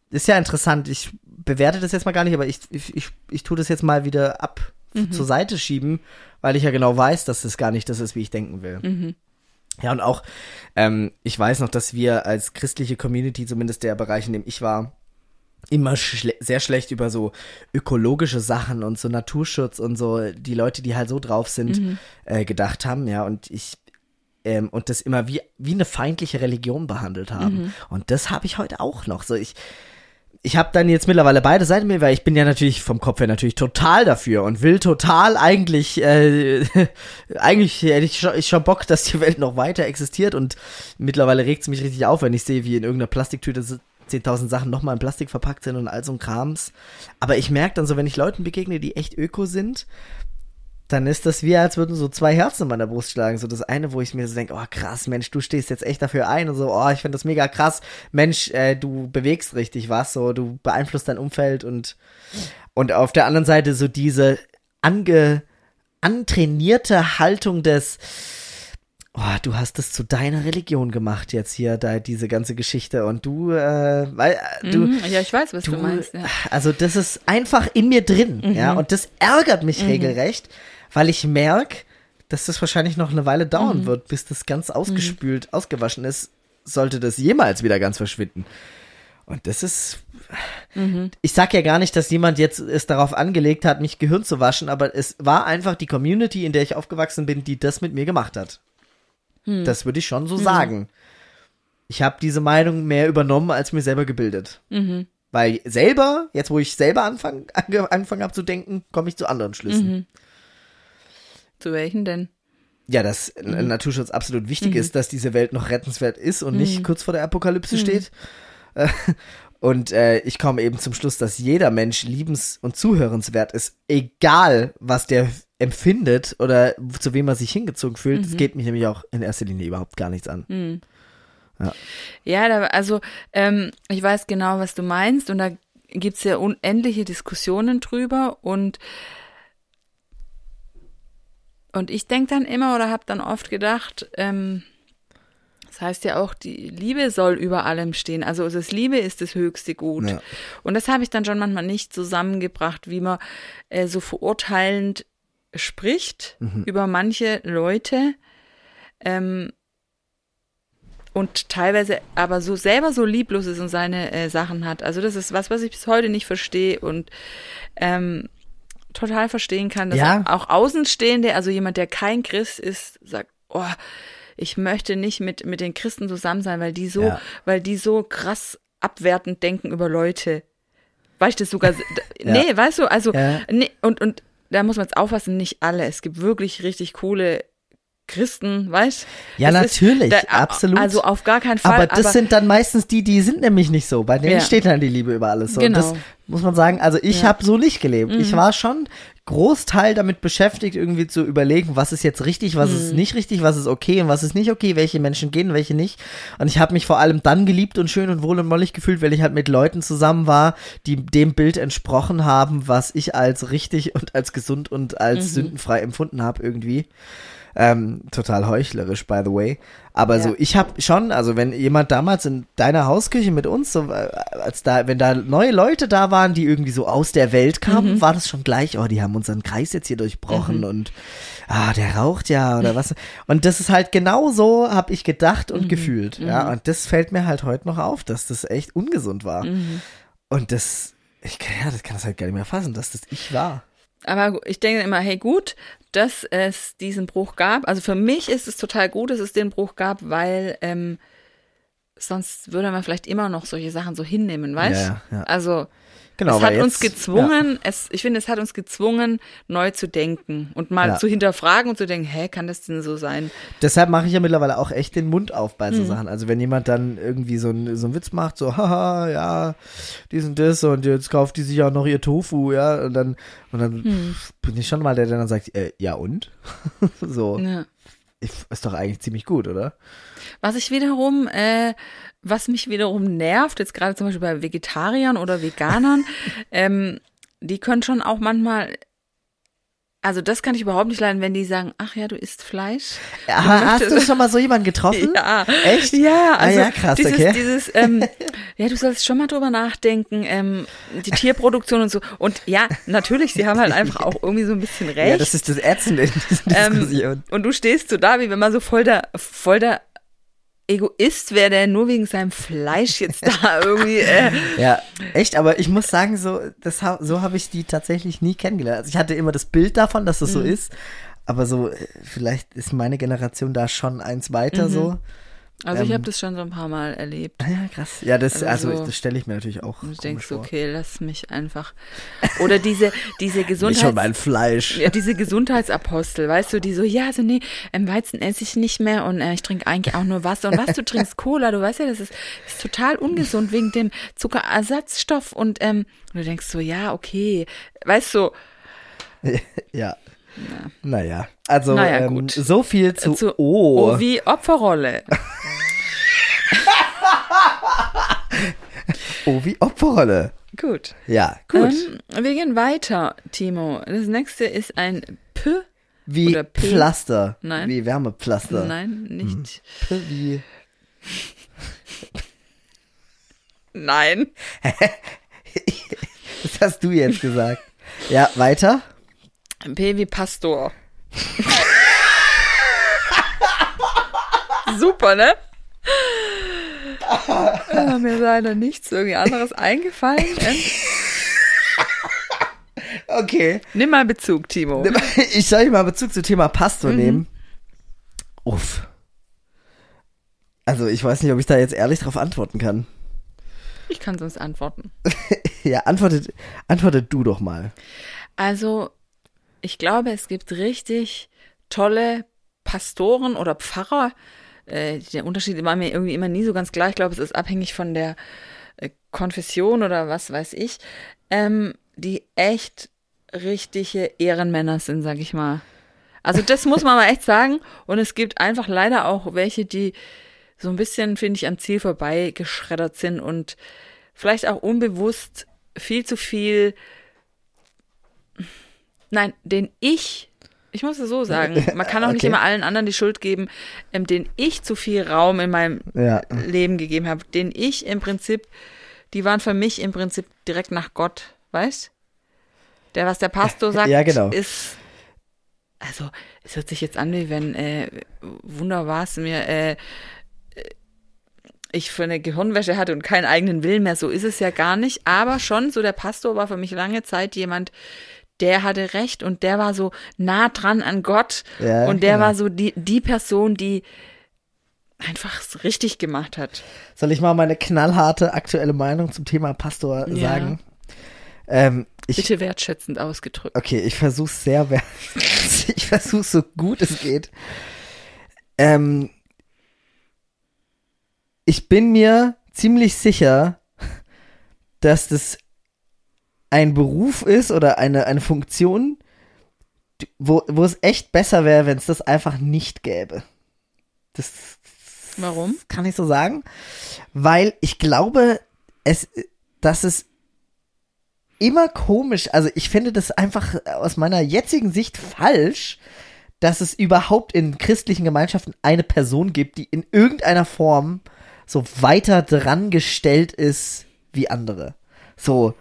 S2: Ist ja interessant. Ich bewerte das jetzt mal gar nicht, aber ich, ich, ich, ich tue das jetzt mal wieder ab zur Seite schieben, weil ich ja genau weiß, dass das gar nicht das ist, wie ich denken will. Ja, und auch, ähm, ich weiß noch, dass wir als christliche Community, zumindest der Bereich, in dem ich war, immer schle sehr schlecht über so ökologische Sachen und so Naturschutz und so die Leute, die halt so drauf sind, äh, gedacht haben, ja, und ich ähm, und das immer wie wie eine feindliche Religion behandelt haben. Und das habe ich heute auch noch. So ich ich habe dann jetzt mittlerweile beide Seiten mir, weil ich bin ja natürlich vom Kopf her natürlich total dafür und will total eigentlich, äh, (laughs) eigentlich hätte ich schon, ich schon Bock, dass die Welt noch weiter existiert und mittlerweile regt es mich richtig auf, wenn ich sehe, wie in irgendeiner Plastiktüte so 10.000 Sachen nochmal in Plastik verpackt sind und all so ein Krams. Aber ich merke dann so, wenn ich Leuten begegne, die echt öko sind, dann ist das wie, als würden so zwei Herzen in meiner Brust schlagen. So das eine, wo ich mir so denke, oh krass, Mensch, du stehst jetzt echt dafür ein und so, oh, ich finde das mega krass. Mensch, äh, du bewegst richtig was, so, du beeinflusst dein Umfeld und, und auf der anderen Seite so diese ange, antrainierte Haltung des, oh, du hast es zu deiner Religion gemacht jetzt hier, da diese ganze Geschichte und du, äh, weil, äh, du,
S1: Mhm. Ja, ich weiß, was du,
S2: du,
S1: meinst. Ja. Mhm.
S2: also das ist einfach in mir drin, ja, und das ärgert mich regelrecht, weil ich merke, dass das wahrscheinlich noch eine Weile
S1: Mhm.
S2: dauern wird, bis das ganz ausgespült, ausgewaschen ist, sollte das jemals wieder ganz verschwinden. Und das ist.
S1: Mhm.
S2: Ich sag ja gar nicht, dass jemand jetzt es darauf angelegt hat, mich Gehirn zu waschen, aber es war einfach die Community, in der ich aufgewachsen bin, die das mit mir gemacht hat.
S1: Hm.
S2: Das würde ich schon so sagen. Ich habe diese Meinung mehr übernommen, als mir selber gebildet.
S1: Mhm.
S2: Weil selber, jetzt wo ich selber anfang, ange, angefangen habe zu denken, komme ich zu anderen Schlüssen.
S1: Mhm. Zu welchen denn?
S2: Ja, dass n- Naturschutz absolut wichtig
S1: Mhm.
S2: ist, dass diese Welt noch rettenswert ist und nicht kurz vor der Apokalypse
S1: Mhm.
S2: steht. Äh, (laughs) Und äh, ich komme eben zum Schluss, dass jeder Mensch liebens- und zuhörenswert ist, egal was der empfindet oder zu wem er sich hingezogen fühlt.
S1: Mhm.
S2: Das geht mich nämlich auch in erster Linie überhaupt gar nichts an.
S1: Ja, da, also ähm, ich weiß genau, was du meinst und da gibt's ja unendliche Diskussionen drüber und und ich denk dann immer oder habe dann oft gedacht, ähm, das heißt ja auch, die Liebe soll über allem stehen. Also das Liebe ist das höchste Gut.
S2: Ja.
S1: Und das habe ich dann schon manchmal nicht zusammengebracht, wie man äh, so verurteilend spricht über manche Leute. Ähm, und teilweise aber so selber so lieblos ist und seine äh, Sachen hat. Also das ist was, was ich bis heute nicht verstehe und ähm, total verstehen kann, dass
S2: Ja.
S1: auch Außenstehende, also jemand, der kein Christ ist, sagt, oh, ich möchte nicht mit, mit den Christen zusammen sein, weil die so,
S2: Ja.
S1: weil die so krass abwertend denken über Leute. Weißt du das sogar? (laughs)
S2: Ja.
S1: Nee, weißt du, also, nee, und, und da muss man jetzt aufpassen, nicht alle. Es gibt wirklich richtig coole Christen, weißt
S2: Ja,
S1: Das ist-
S2: natürlich,
S1: da-
S2: absolut.
S1: Also auf gar keinen Fall.
S2: aber das sind dann meistens die, die sind nämlich nicht so. Bei denen
S1: Ja.
S2: steht dann die Liebe über alles. So. Und
S1: Genau.
S2: das muss man sagen. Also ich
S1: Ja. Mhm.
S2: habe so nicht gelebt. Ich war schon Großteil damit beschäftigt, irgendwie zu überlegen, was ist jetzt richtig, was
S1: Mhm.
S2: ist nicht richtig, was ist okay und was ist nicht okay, welche Menschen gehen, welche nicht. Und ich habe mich vor allem dann geliebt und schön und wohl und mollig gefühlt, weil ich halt mit Leuten zusammen war, die dem Bild entsprochen haben, was ich als richtig und als gesund und als
S1: Mhm.
S2: sündenfrei empfunden habe irgendwie. Ähm, total heuchlerisch, by the way. Aber
S1: Ja.
S2: so, ich habe schon, also wenn jemand damals in deiner Hausküche mit uns, so, äh, als da, wenn da neue Leute da waren, die irgendwie so aus der Welt kamen,
S1: Mhm.
S2: war das schon gleich, oh, die haben unseren Kreis jetzt hier durchbrochen und ah, der raucht ja oder was. Und das ist halt genau so, habe ich gedacht
S1: Mhm.
S2: und gefühlt. Ja, und das fällt mir halt heute noch auf, dass das echt ungesund war.
S1: Mhm.
S2: Und das, ich ja, das kann das halt gar nicht mehr fassen, dass das ich war.
S1: Aber ich denke immer, hey, gut, dass es diesen Bruch gab. Also für mich ist es total gut, dass es den Bruch gab, weil ähm, sonst würde man vielleicht immer noch solche Sachen so hinnehmen, weißt?
S2: Ja, ja.
S1: Also
S2: Genau,
S1: es hat uns
S2: jetzt-
S1: gezwungen, es, ich finde, es hat uns gezwungen, neu zu denken und mal
S2: Ja.
S1: zu hinterfragen und zu denken, hä, kann das denn so sein?
S2: Deshalb mache ich ja mittlerweile auch echt den Mund auf bei
S1: Mhm.
S2: so Sachen. Also wenn jemand dann irgendwie so, ein, so einen Witz macht, so, haha, ja, dies und das und jetzt kauft die sich auch noch ihr Tofu, ja, und dann, und dann
S1: Mhm.
S2: bin ich schon mal der, der dann sagt, äh, ja und? (laughs) so,
S1: Ja.
S2: ist doch eigentlich ziemlich gut, oder?
S1: Was ich wiederum, äh, was mich wiederum nervt, jetzt gerade zum Beispiel bei Vegetariern oder Veganern, (laughs) ähm, die können schon auch manchmal, also das kann ich überhaupt nicht leiden, wenn die sagen, ach ja, du isst Fleisch.
S2: Ja, hast du schon mal so jemanden getroffen? (laughs)
S1: Ja.
S2: Echt?
S1: Ja,
S2: Ah
S1: also
S2: ja, krass,
S1: dieses,
S2: okay.
S1: dieses, ähm, (laughs) ja, du sollst schon mal drüber nachdenken, ähm, die Tierproduktion und so. Und ja, natürlich, sie haben halt einfach auch irgendwie so ein bisschen recht.
S2: Ja, das ist das Ätzende in diesen
S1: Ähm,
S2: Diskussionen.
S1: und du stehst so da, wie wenn man so voll der, voll der Egoist wäre, der nur wegen seinem Fleisch jetzt da (laughs) irgendwie. Äh,
S2: Ja, echt, aber ich muss sagen, so, das, so habe ich die tatsächlich nie kennengelernt. Also ich hatte immer das Bild davon, dass das so
S1: Mhm.
S2: ist, aber so, äh, vielleicht ist meine Generation da schon eins weiter so.
S1: Also ich
S2: Ähm.
S1: habe das schon so ein paar Mal erlebt.
S2: Ah Ja, krass. Ja, das, also,
S1: Also so-
S2: das stelle ich mir natürlich auch
S1: Und du denkst,
S2: vor.
S1: okay, lass mich einfach. Oder diese, diese (laughs)
S2: Nicht schon
S1: Gesundheits...
S2: mein Fleisch.
S1: Ja, diese Gesundheitsapostel, weißt du, die so, ja, also nee, ähm, Weizen esse ich nicht mehr und äh, ich trinke eigentlich auch nur Wasser. Und was, du trinkst Cola, du weißt ja, das ist, ist total ungesund wegen dem Zuckerersatzstoff. Und, ähm, und du denkst so, ja, okay, weißt du, (laughs)
S2: Ja. Naja, also
S1: Naja,
S2: ähm, so viel zu,
S1: zu
S2: Oh.
S1: oh, wie Opferrolle. (laughs)
S2: Oh, wie Opferrolle.
S1: Gut.
S2: Ja, gut.
S1: Ähm, wir gehen weiter, Timo. Das nächste ist ein P.
S2: wie
S1: oder P?
S2: Pflaster.
S1: Nein.
S2: Wie Wärmepflaster.
S1: Nein, nicht.
S2: P wie
S1: Nein. (laughs)
S2: Das hast du jetzt gesagt. Ja, weiter.
S1: P wie Pastor. (laughs) Super, ne? Oh, mir ist leider nichts irgendwie anderes eingefallen.
S2: okay.
S1: Nimm mal Bezug, Timo.
S2: Ich soll mal Bezug zum Thema Pastor mhm. nehmen. Uff. Also ich weiß nicht, ob ich da jetzt ehrlich drauf antworten kann.
S1: Ich kann sonst antworten. (laughs)
S2: ja, antwortet, antwortet du doch mal.
S1: Also ich glaube, es gibt richtig tolle Pastoren oder Pfarrer. Äh, der Unterschied war mir irgendwie immer nie so ganz klar. Ich glaube, es ist abhängig von der äh, Konfession oder was weiß ich, ähm, die echt richtige Ehrenmänner sind, sag ich mal. Also das muss man mal echt sagen. Und es gibt einfach leider auch welche, die so ein bisschen, finde ich, am Ziel vorbei geschreddert sind und vielleicht auch unbewusst viel zu viel, nein, den ich, ich muss es so sagen, (laughs) man kann auch nicht
S2: Okay.
S1: immer allen anderen die Schuld geben, ähm, den ich zu viel Raum in meinem
S2: Ja.
S1: Leben gegeben habe, den ich im Prinzip, die waren für mich im Prinzip direkt nach Gott, weißt? Der, was der Pastor sagt,
S2: Ja, genau.
S1: ist, also, es hört sich jetzt an, wie wenn, äh, Wunder war es mir, äh, ich für eine Gehirnwäsche hatte und keinen eigenen Willen mehr. So ist es ja gar nicht. Aber schon so der Pastor war für mich lange Zeit jemand, der hatte recht und der war so nah dran an Gott.
S2: Ja,
S1: und der
S2: genau.
S1: war so die, die Person, die einfach es richtig gemacht hat.
S2: Soll ich mal meine knallharte aktuelle Meinung zum Thema Pastor
S1: Ja.
S2: sagen? Ähm, ich,
S1: Bitte wertschätzend ausgedrückt.
S2: okay, ich versuch's sehr, (laughs) ich versuch's so gut es geht. Ähm, ich bin mir ziemlich sicher, dass das ein Beruf ist oder eine, eine Funktion, wo, wo es echt besser wäre, wenn es das einfach nicht gäbe. Das
S1: Warum?
S2: kann ich so sagen, weil ich glaube, es, dass es immer komisch, also ich finde das einfach aus meiner jetzigen Sicht falsch, dass es überhaupt in christlichen Gemeinschaften eine Person gibt, die in irgendeiner Form so weiter dran gestellt ist wie andere. So,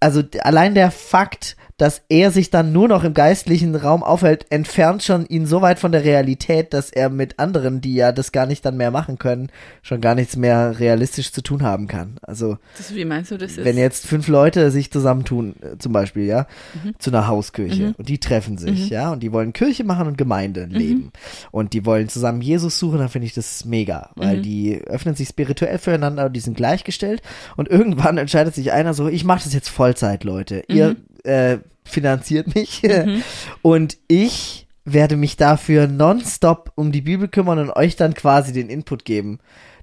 S2: also allein der Fakt, dass er sich dann nur noch im geistlichen Raum aufhält, entfernt schon ihn so weit von der Realität, dass er mit anderen, die ja das gar nicht dann mehr machen können, schon gar nichts mehr realistisch zu tun haben kann. Also
S1: Das, wie meinst du das ist?
S2: wenn jetzt fünf Leute sich zusammentun, äh, zum Beispiel, ja,
S1: Mhm.
S2: zu einer Hauskirche und die treffen sich, ja, und die wollen Kirche machen und Gemeinde
S1: Mhm.
S2: leben und die wollen zusammen Jesus suchen, dann finde ich das mega, weil
S1: Mhm.
S2: die öffnen sich spirituell füreinander und die sind gleichgestellt und (laughs) irgendwann entscheidet sich einer so, ich mache das jetzt Vollzeit, Leute, ihr
S1: Mhm.
S2: Äh, finanziert mich (laughs) und ich werde mich dafür nonstop um die Bibel kümmern und euch dann quasi den Input geben.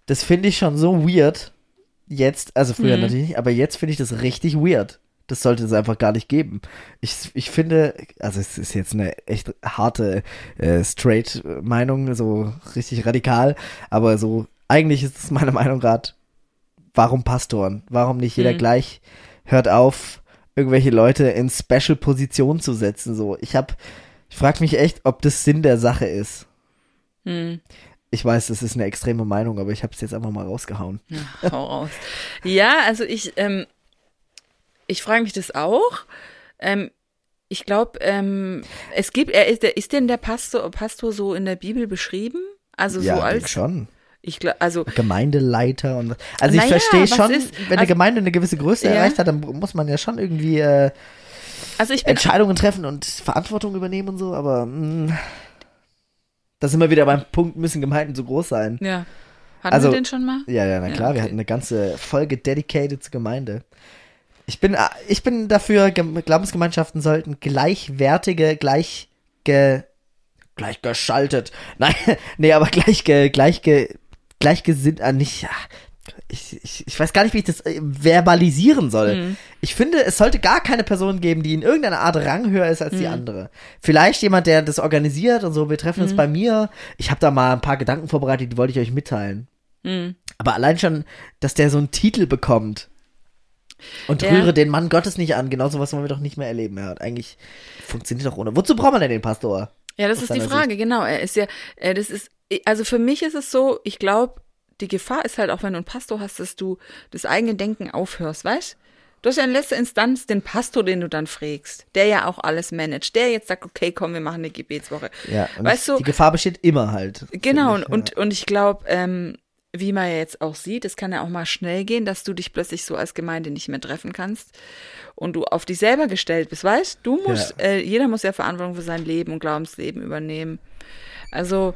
S2: Das finde ich schon so weird. Jetzt, also früher
S1: Mhm.
S2: natürlich nicht, aber jetzt finde ich das richtig weird. Das sollte es einfach gar nicht geben. Ich, ich finde, also es ist jetzt eine echt harte, äh, straight Meinung, so richtig radikal, aber so, eigentlich ist es meine Meinung gerade, warum Pastoren? Warum nicht jeder
S1: Mhm.
S2: gleich hört auf, irgendwelche Leute in Special Position zu setzen? So, ich habe, ich frage mich echt, ob das Sinn der Sache ist.
S1: Hm.
S2: Ich weiß, das ist eine extreme Meinung, aber ich habe es jetzt einfach mal rausgehauen.
S1: Ja, hau raus. Ja, also ich, ähm, ich frage mich das auch. Ähm, ich glaube, ähm, es gibt, er ist, der, ist denn der Pastor, Pastor so in der Bibel beschrieben? Also so
S2: ja,
S1: als,
S2: schon.
S1: Ich glaube, also
S2: Gemeindeleiter und also ich
S1: Naja,
S2: verstehe schon,
S1: ist-
S2: wenn eine
S1: also-
S2: Gemeinde eine gewisse Größe
S1: Ja.
S2: erreicht hat, dann muss man ja schon irgendwie äh,
S1: also bin,
S2: Entscheidungen treffen und Verantwortung übernehmen und so, aber mh, da sind wir wieder beim Punkt, müssen Gemeinden so groß sein.
S1: ja, hatten
S2: Also-
S1: wir den schon mal?
S2: Ja, ja, na
S1: Ja,
S2: klar, wir
S1: okay.
S2: hatten eine ganze Folge dedicated zur Gemeinde. Ich bin, ich bin dafür, Gem- Glaubensgemeinschaften sollten gleichwertige, gleich ge, gleich geschaltet. (laughs) Nein, nee, aber gleich ge, gleich ge, gleichgesinnt, ah, nicht, ja, ich, ich, ich weiß gar nicht, wie ich das äh, verbalisieren soll.
S1: Mhm.
S2: Ich finde, es sollte gar keine Person geben, die in irgendeiner Art ranghöher ist als
S1: Mhm.
S2: die andere. Vielleicht jemand, der das organisiert und so, wir treffen uns bei mir. Ich habe da mal ein paar Gedanken vorbereitet, die wollte ich euch mitteilen.
S1: Mhm.
S2: Aber allein schon, dass der so einen Titel bekommt und
S1: Ja.
S2: rühre den Mann Gottes nicht an, genau sowas wollen wir doch nicht mehr erleben. Ja, eigentlich funktioniert doch ohne. Wozu braucht man denn den Pastor?
S1: Ja, das
S2: Aus
S1: ist die Frage, genau. Er ist ja, äh, das ist, also für mich ist es so, ich glaube, die Gefahr ist halt auch, wenn du einen Pastor hast, dass du das eigene Denken aufhörst, weißt? Du hast ja in letzter Instanz den Pastor, den du dann fragst, der ja auch alles managt, der jetzt sagt, okay, komm, wir machen eine Gebetswoche.
S2: Ja,
S1: Weißt du-
S2: die Gefahr besteht immer halt.
S1: Genau,
S2: ich,
S1: und, und ich glaube, ähm, wie man ja jetzt auch sieht, es kann ja auch mal schnell gehen, dass du dich plötzlich so als Gemeinde nicht mehr treffen kannst und du auf dich selber gestellt bist, weißt du? musst,
S2: Ja.
S1: äh, jeder muss ja Verantwortung für sein Leben und Glaubensleben übernehmen. Also,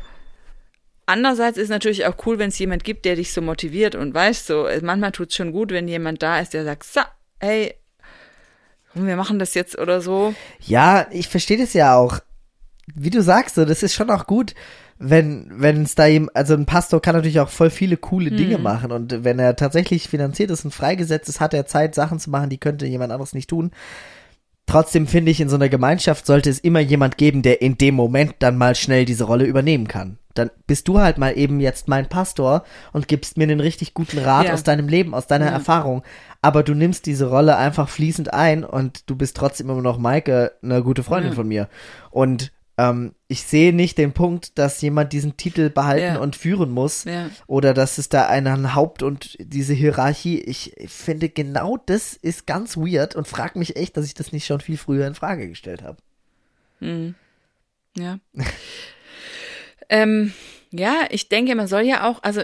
S1: andererseits ist natürlich auch cool, wenn es jemand gibt, der dich so motiviert und weißt so, äh, manchmal tut es schon gut, wenn jemand da ist, der sagt, so, hey, wir machen das jetzt oder so.
S2: Ja, ich verstehe das ja auch. Wie du sagst, so, das ist schon auch gut, wenn wenn es da eben, also ein Pastor kann natürlich auch voll viele coole Dinge
S1: Hm.
S2: machen und wenn er tatsächlich finanziert ist und freigesetzt ist, hat er Zeit, Sachen zu machen, die könnte jemand anderes nicht tun. Trotzdem finde ich, in so einer Gemeinschaft sollte es immer jemand geben, der in dem Moment dann mal schnell diese Rolle übernehmen kann. Dann bist du halt mal eben jetzt mein Pastor und gibst mir einen richtig guten Rat
S1: Ja.
S2: aus deinem Leben, aus deiner
S1: Ja.
S2: Erfahrung. Aber du nimmst diese Rolle einfach fließend ein und du bist trotzdem immer noch Maike, eine gute Freundin
S1: Ja.
S2: von mir. Und ähm, ich sehe nicht den Punkt, dass jemand diesen Titel behalten und führen muss oder dass es da einen Haupt- und diese Hierarchie. Ich finde, genau das ist ganz weird und frage mich echt, dass ich das nicht schon viel früher in Frage gestellt habe.
S1: Ja. (laughs) ähm, ja, ich denke, man soll ja auch, also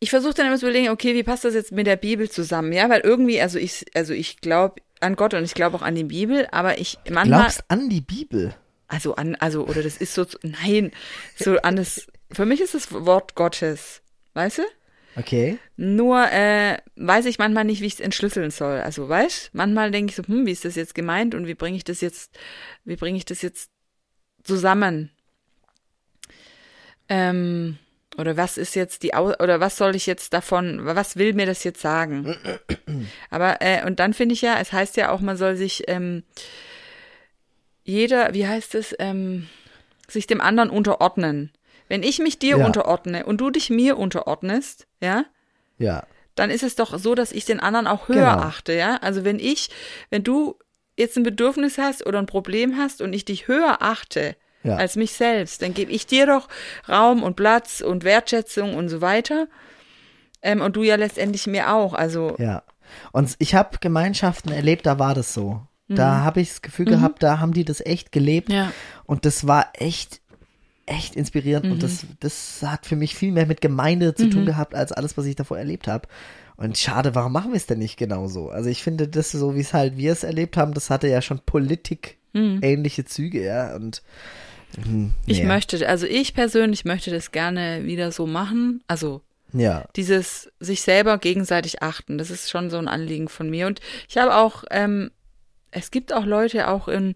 S1: ich versuche dann immer zu überlegen, okay, wie passt das jetzt mit der Bibel zusammen? Ja, weil irgendwie, also ich, also ich glaube an Gott und ich glaube auch an die Bibel, aber ich manchmal,
S2: Glaubst an die Bibel?
S1: also an, also, oder das ist so, nein, so an das, für mich ist das Wort Gottes, weißt du?
S2: Okay.
S1: Nur äh, weiß ich manchmal nicht, wie ich es entschlüsseln soll. Also, weißt, manchmal denke ich so, hm, wie ist das jetzt gemeint und wie bringe ich das jetzt, wie bringe ich das jetzt zusammen? Ähm, oder was ist jetzt die Au oder was soll ich jetzt davon, was will mir das jetzt sagen? (clears throat) Aber äh, und dann finde ich ja, es heißt ja auch, man soll sich ähm, jeder, wie heißt es, ähm, sich dem anderen unterordnen. Wenn ich mich dir
S2: Ja.
S1: unterordne und du dich mir unterordnest, ja,
S2: Ja.
S1: dann ist es doch so, dass ich den anderen auch höher
S2: Genau.
S1: achte, ja? Also wenn ich, wenn du jetzt ein Bedürfnis hast oder ein Problem hast und ich dich höher achte
S2: Ja.
S1: als mich selbst, dann gebe ich dir doch Raum und Platz und Wertschätzung und so weiter. Ähm, und du ja letztendlich mir auch. Also
S2: Ja. Und ich habe Gemeinschaften erlebt, da war das so. Da habe ich das Gefühl gehabt, da haben die das echt gelebt.
S1: Mhm. Ja.
S2: Und das war echt, echt inspirierend. Und das,
S1: Mhm.
S2: das hat für mich viel mehr mit Gemeinde zu tun gehabt, als alles, was ich davor erlebt habe. Und schade, warum machen wir es denn nicht genauso? Also ich finde, das so, wie es halt wir es erlebt haben, das hatte ja schon Politik-ähnliche Züge, ja. Und hm,
S1: ich möchte, also ich persönlich möchte das gerne wieder so machen. Also
S2: Ja,
S1: dieses sich selber gegenseitig achten, das ist schon so ein Anliegen von mir. Und ich habe auch, ähm, es gibt auch Leute auch in,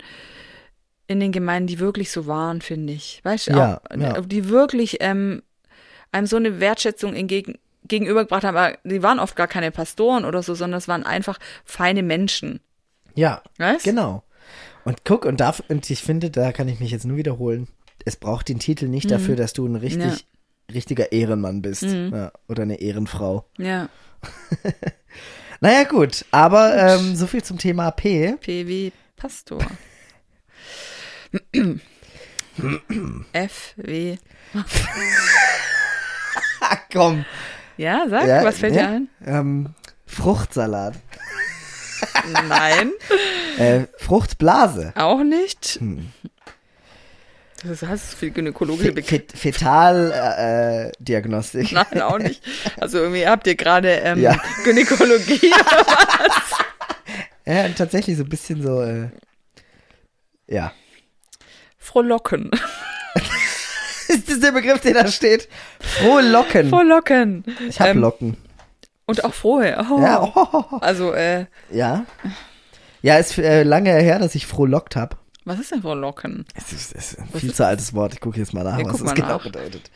S1: in den Gemeinden, die wirklich so waren, finde ich. Weißt du,
S2: Ja, ja.
S1: die wirklich ähm, einem so eine Wertschätzung entgegen, gegenübergebracht haben, aber die waren oft gar keine Pastoren oder so, sondern es waren einfach feine Menschen.
S2: ja,
S1: Weißt?
S2: genau. Und guck, und, darf, und ich finde, da kann ich mich jetzt nur wiederholen, es braucht den Titel nicht
S1: Mhm.
S2: dafür, dass du ein richtig, richtiger Ehrenmann bist. Ja, oder eine Ehrenfrau.
S1: Ja, (laughs)
S2: Naja, gut, aber Ähm, so viel zum Thema P.
S1: PW Pastor. (clears throat) FW.
S2: Ah, (laughs) komm.
S1: Ja, sag,
S2: Ja,
S1: was fällt
S2: ja,
S1: dir ein?
S2: Ähm, Fruchtsalat. (laughs)
S1: Nein.
S2: Äh, Fruchtblase.
S1: Auch nicht.
S2: Hm.
S1: Das heißt für gynäkologische
S2: Fe
S1: Begriffe.
S2: Fet Fetal äh.
S1: Nein, auch nicht. (laughs) Also irgendwie habt ihr gerade ähm,
S2: Ja.
S1: Gynäkologie. (laughs)
S2: Ja, tatsächlich so ein bisschen so, äh, ja.
S1: Frohlocken. (laughs)
S2: Ist das der Begriff, der da steht? Frohe Locken.
S1: Frohlocken.
S2: Ich hab
S1: Ähm,
S2: Locken.
S1: Und auch frohe. Oh.
S2: Ja, oh, (laughs)
S1: Also, äh,
S2: ja. Ja, ist äh, lange her, dass ich frohlockt habe.
S1: was ist denn Frohlocken?
S2: Es ist, es ist ein viel zu altes Wort. Ich gucke jetzt mal nach,
S1: Ja,
S2: was das genau
S1: nach.
S2: bedeutet.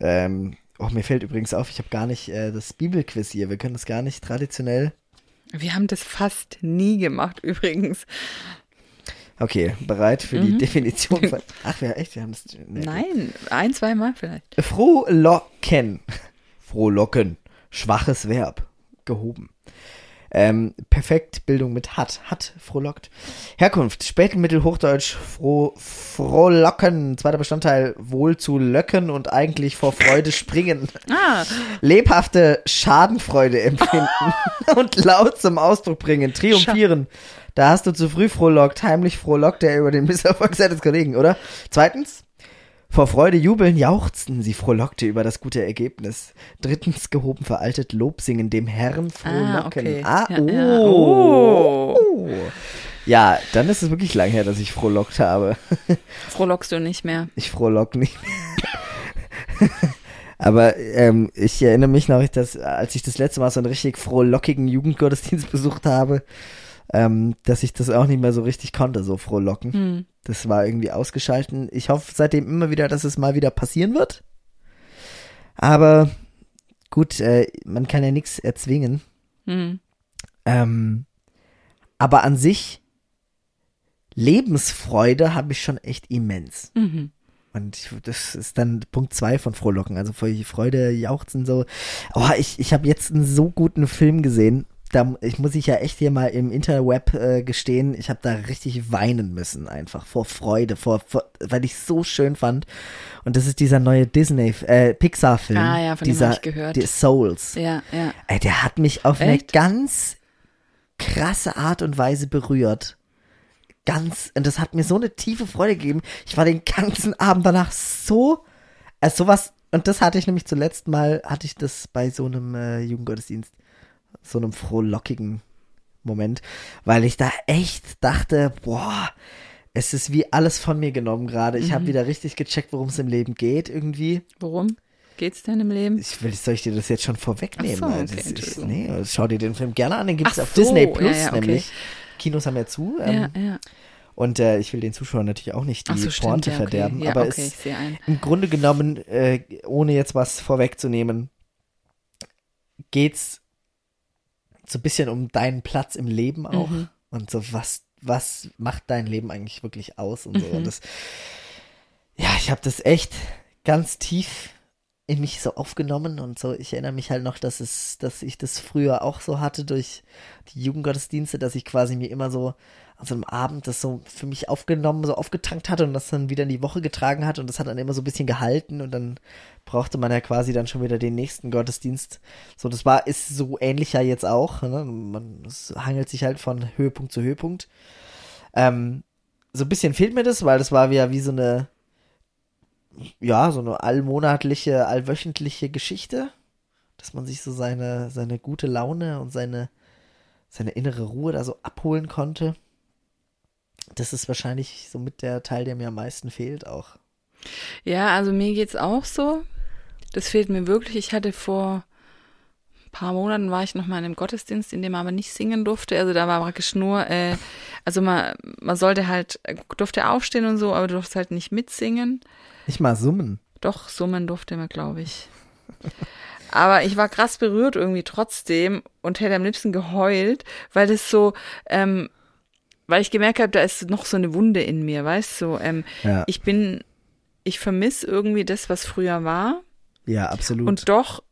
S2: Ähm, oh, mir fällt übrigens auf, ich habe gar nicht äh, das Bibelquiz hier. Wir können das gar nicht traditionell.
S1: Wir haben das fast nie gemacht, übrigens.
S2: Okay, bereit für die Definition (laughs) von. Ach, ja, echt? Wir haben das. nee.
S1: Mhm. Nein, ein, zwei Mal vielleicht.
S2: Frohlocken. Frohlocken. Schwaches Verb. Gehoben. Ähm, perfekt Bildung mit hat, hat, frohlockt. Herkunft, Spätmittelhochdeutsch, froh, frohlocken, zweiter Bestandteil, wohl zu löcken und eigentlich vor Freude springen.
S1: Ah,
S2: Lebhafte Schadenfreude empfinden (laughs) und laut zum Ausdruck bringen, triumphieren. Da hast du zu früh frohlockt, heimlich frohlockt er über den Misserfolg seines Kollegen, oder? Zweitens, vor Freude jubeln, jauchzten, sie frohlockte über das gute Ergebnis. Drittens, gehoben veraltet, Lob singen, dem Herrn frohlocken.
S1: okay.
S2: Ah,
S1: Ja,
S2: oh.
S1: ja. Oh.
S2: oh. Ja, dann ist es wirklich lang her, dass ich frohlockt habe. (laughs)
S1: frohlockst du nicht mehr.
S2: Ich frohlock nicht mehr. (laughs) Aber ähm, ich erinnere mich noch, dass als ich das letzte Mal so einen richtig frohlockigen Jugendgottesdienst besucht habe, ähm, dass ich das auch nicht mehr so richtig konnte, so frohlocken.
S1: Hm.
S2: Das war irgendwie ausgeschalten. Ich hoffe seitdem immer wieder, dass es mal wieder passieren wird. Aber gut, äh, man kann ja nichts erzwingen.
S1: Hm.
S2: Ähm, aber an sich, Lebensfreude habe ich schon echt immens.
S1: Mhm.
S2: Und ich, das ist dann Punkt zwei von Frohlocken. Also vor Freude, Jauchzen so. Oh, ich, ich habe jetzt einen so guten Film gesehen. Da ich muss ich ja echt hier mal im Interweb äh, gestehen, ich habe da richtig weinen müssen einfach vor Freude, vor, vor weil ich so schön fand. Und das ist dieser neue Disney äh, Pixar Film,
S1: Ah ja, von dem
S2: dieser
S1: hab ich gehört.
S2: die Souls.
S1: Ja, ja.
S2: Ey, der hat mich auf eine
S1: Echt?
S2: ganz krasse Art und Weise berührt. Ganz, und das hat mir so eine tiefe Freude gegeben. Ich war den ganzen Abend danach so, also sowas, und das hatte ich nämlich zuletzt mal, hatte ich das bei so einem äh, Jugendgottesdienst, so einem frohlockigen Moment, weil ich da echt dachte, boah, es ist wie alles von mir genommen gerade. Ich
S1: Mhm.
S2: habe wieder richtig gecheckt, worum es im Leben geht irgendwie.
S1: Worum geht's denn im Leben?
S2: Ich will, soll ich dir das jetzt schon vorwegnehmen?
S1: So, okay,
S2: das ist, nee, schau dir den Film gerne an, den gibt es
S1: Ach
S2: auf
S1: so,
S2: Disney
S1: ja,
S2: Plus
S1: ja, okay.
S2: nämlich. Kinos haben ja zu. Ähm,
S1: ja, ja.
S2: Und äh, ich will den Zuschauern natürlich auch nicht die
S1: so, stimmt,
S2: Pointe
S1: ja, okay.
S2: verderben.
S1: Ja,
S2: aber
S1: okay,
S2: es
S1: ein.
S2: im Grunde genommen, äh, ohne jetzt was vorwegzunehmen, geht's so ein bisschen um deinen Platz im Leben auch.
S1: Mhm.
S2: Und so, was, was macht dein Leben eigentlich wirklich aus und so.
S1: Mhm.
S2: Und das, ja, ich habe das echt ganz tief in mich so aufgenommen und so. Ich erinnere mich halt noch, dass es, dass ich das früher auch so hatte durch die Jugendgottesdienste, dass ich quasi mir immer so an so einem Abend das so für mich aufgenommen, so aufgetankt hatte und das dann wieder in die Woche getragen hat und das hat dann immer so ein bisschen gehalten und dann brauchte man ja quasi dann schon wieder den nächsten Gottesdienst. So, das war, ist so ähnlich ja jetzt auch. Ne? Man, hangelt sich halt von Höhepunkt zu Höhepunkt. Ähm, so ein bisschen fehlt mir das, weil das war ja wie so eine, ja, so eine allmonatliche, allwöchentliche Geschichte, dass man sich so seine, seine gute Laune und seine, seine innere Ruhe da so abholen konnte. Das ist wahrscheinlich so mit der Teil, der mir am meisten fehlt auch.
S1: Ja, also mir geht's auch so. Das fehlt mir wirklich. Ich hatte vor ein paar Monaten war ich noch mal in einem Gottesdienst, in dem man aber nicht singen durfte. Also da war praktisch nur, äh, also man, man sollte halt, durfte aufstehen und so, aber du durfst halt nicht mitsingen.
S2: Nicht mal summen.
S1: Doch, summen durfte man, glaube ich. (laughs) Aber ich war krass berührt irgendwie trotzdem und hätte am liebsten geheult, weil das so, ähm, weil ich gemerkt habe, da ist noch so eine Wunde in mir, weißt du? So, ähm,
S2: Ja,
S1: ich bin, ich vermisse irgendwie das, was früher war.
S2: ja, absolut.
S1: Und doch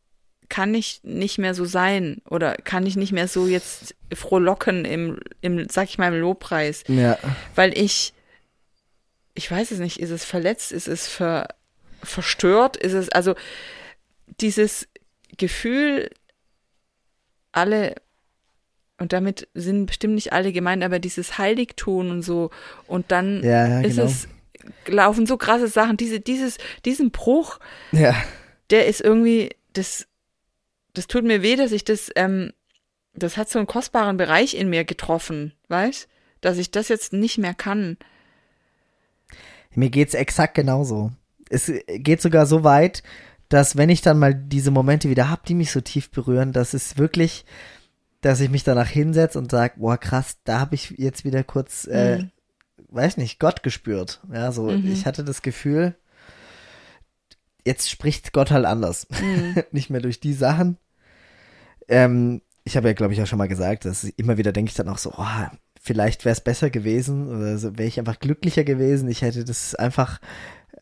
S1: kann ich nicht mehr so sein oder kann ich nicht mehr so jetzt frohlocken im, im, sag ich mal, im Lobpreis,
S2: ja,
S1: weil ich, ich weiß es nicht, ist es verletzt, ist es ver, verstört, ist es, also dieses Gefühl, alle, und damit sind bestimmt nicht alle gemeint, aber dieses Heiligtun und so, und dann
S2: ja,
S1: ist
S2: genau.
S1: es, laufen so krasse Sachen, diese, dieses, diesen Bruch,
S2: ja,
S1: der ist irgendwie, das, das tut mir weh, dass ich das, ähm, das hat so einen kostbaren Bereich in mir getroffen, weißt? Dass ich das jetzt nicht mehr kann.
S2: Mir geht's exakt genauso. Es geht sogar so weit, dass wenn ich dann mal diese Momente wieder hab, die mich so tief berühren, dass es wirklich, dass ich mich danach hinsetze und sag, boah krass, da habe ich jetzt wieder kurz, äh,
S1: Mhm.
S2: weiß nicht, Gott gespürt. Ja, so
S1: Mhm.
S2: ich hatte das Gefühl, jetzt spricht Gott halt anders,
S1: Mhm. (laughs)
S2: nicht mehr durch die Sachen. Ähm, ich habe ja, glaube ich, auch schon mal gesagt, dass immer wieder denke ich dann auch so, oh, vielleicht wäre es besser gewesen oder so, wäre ich einfach glücklicher gewesen. Ich hätte das einfach,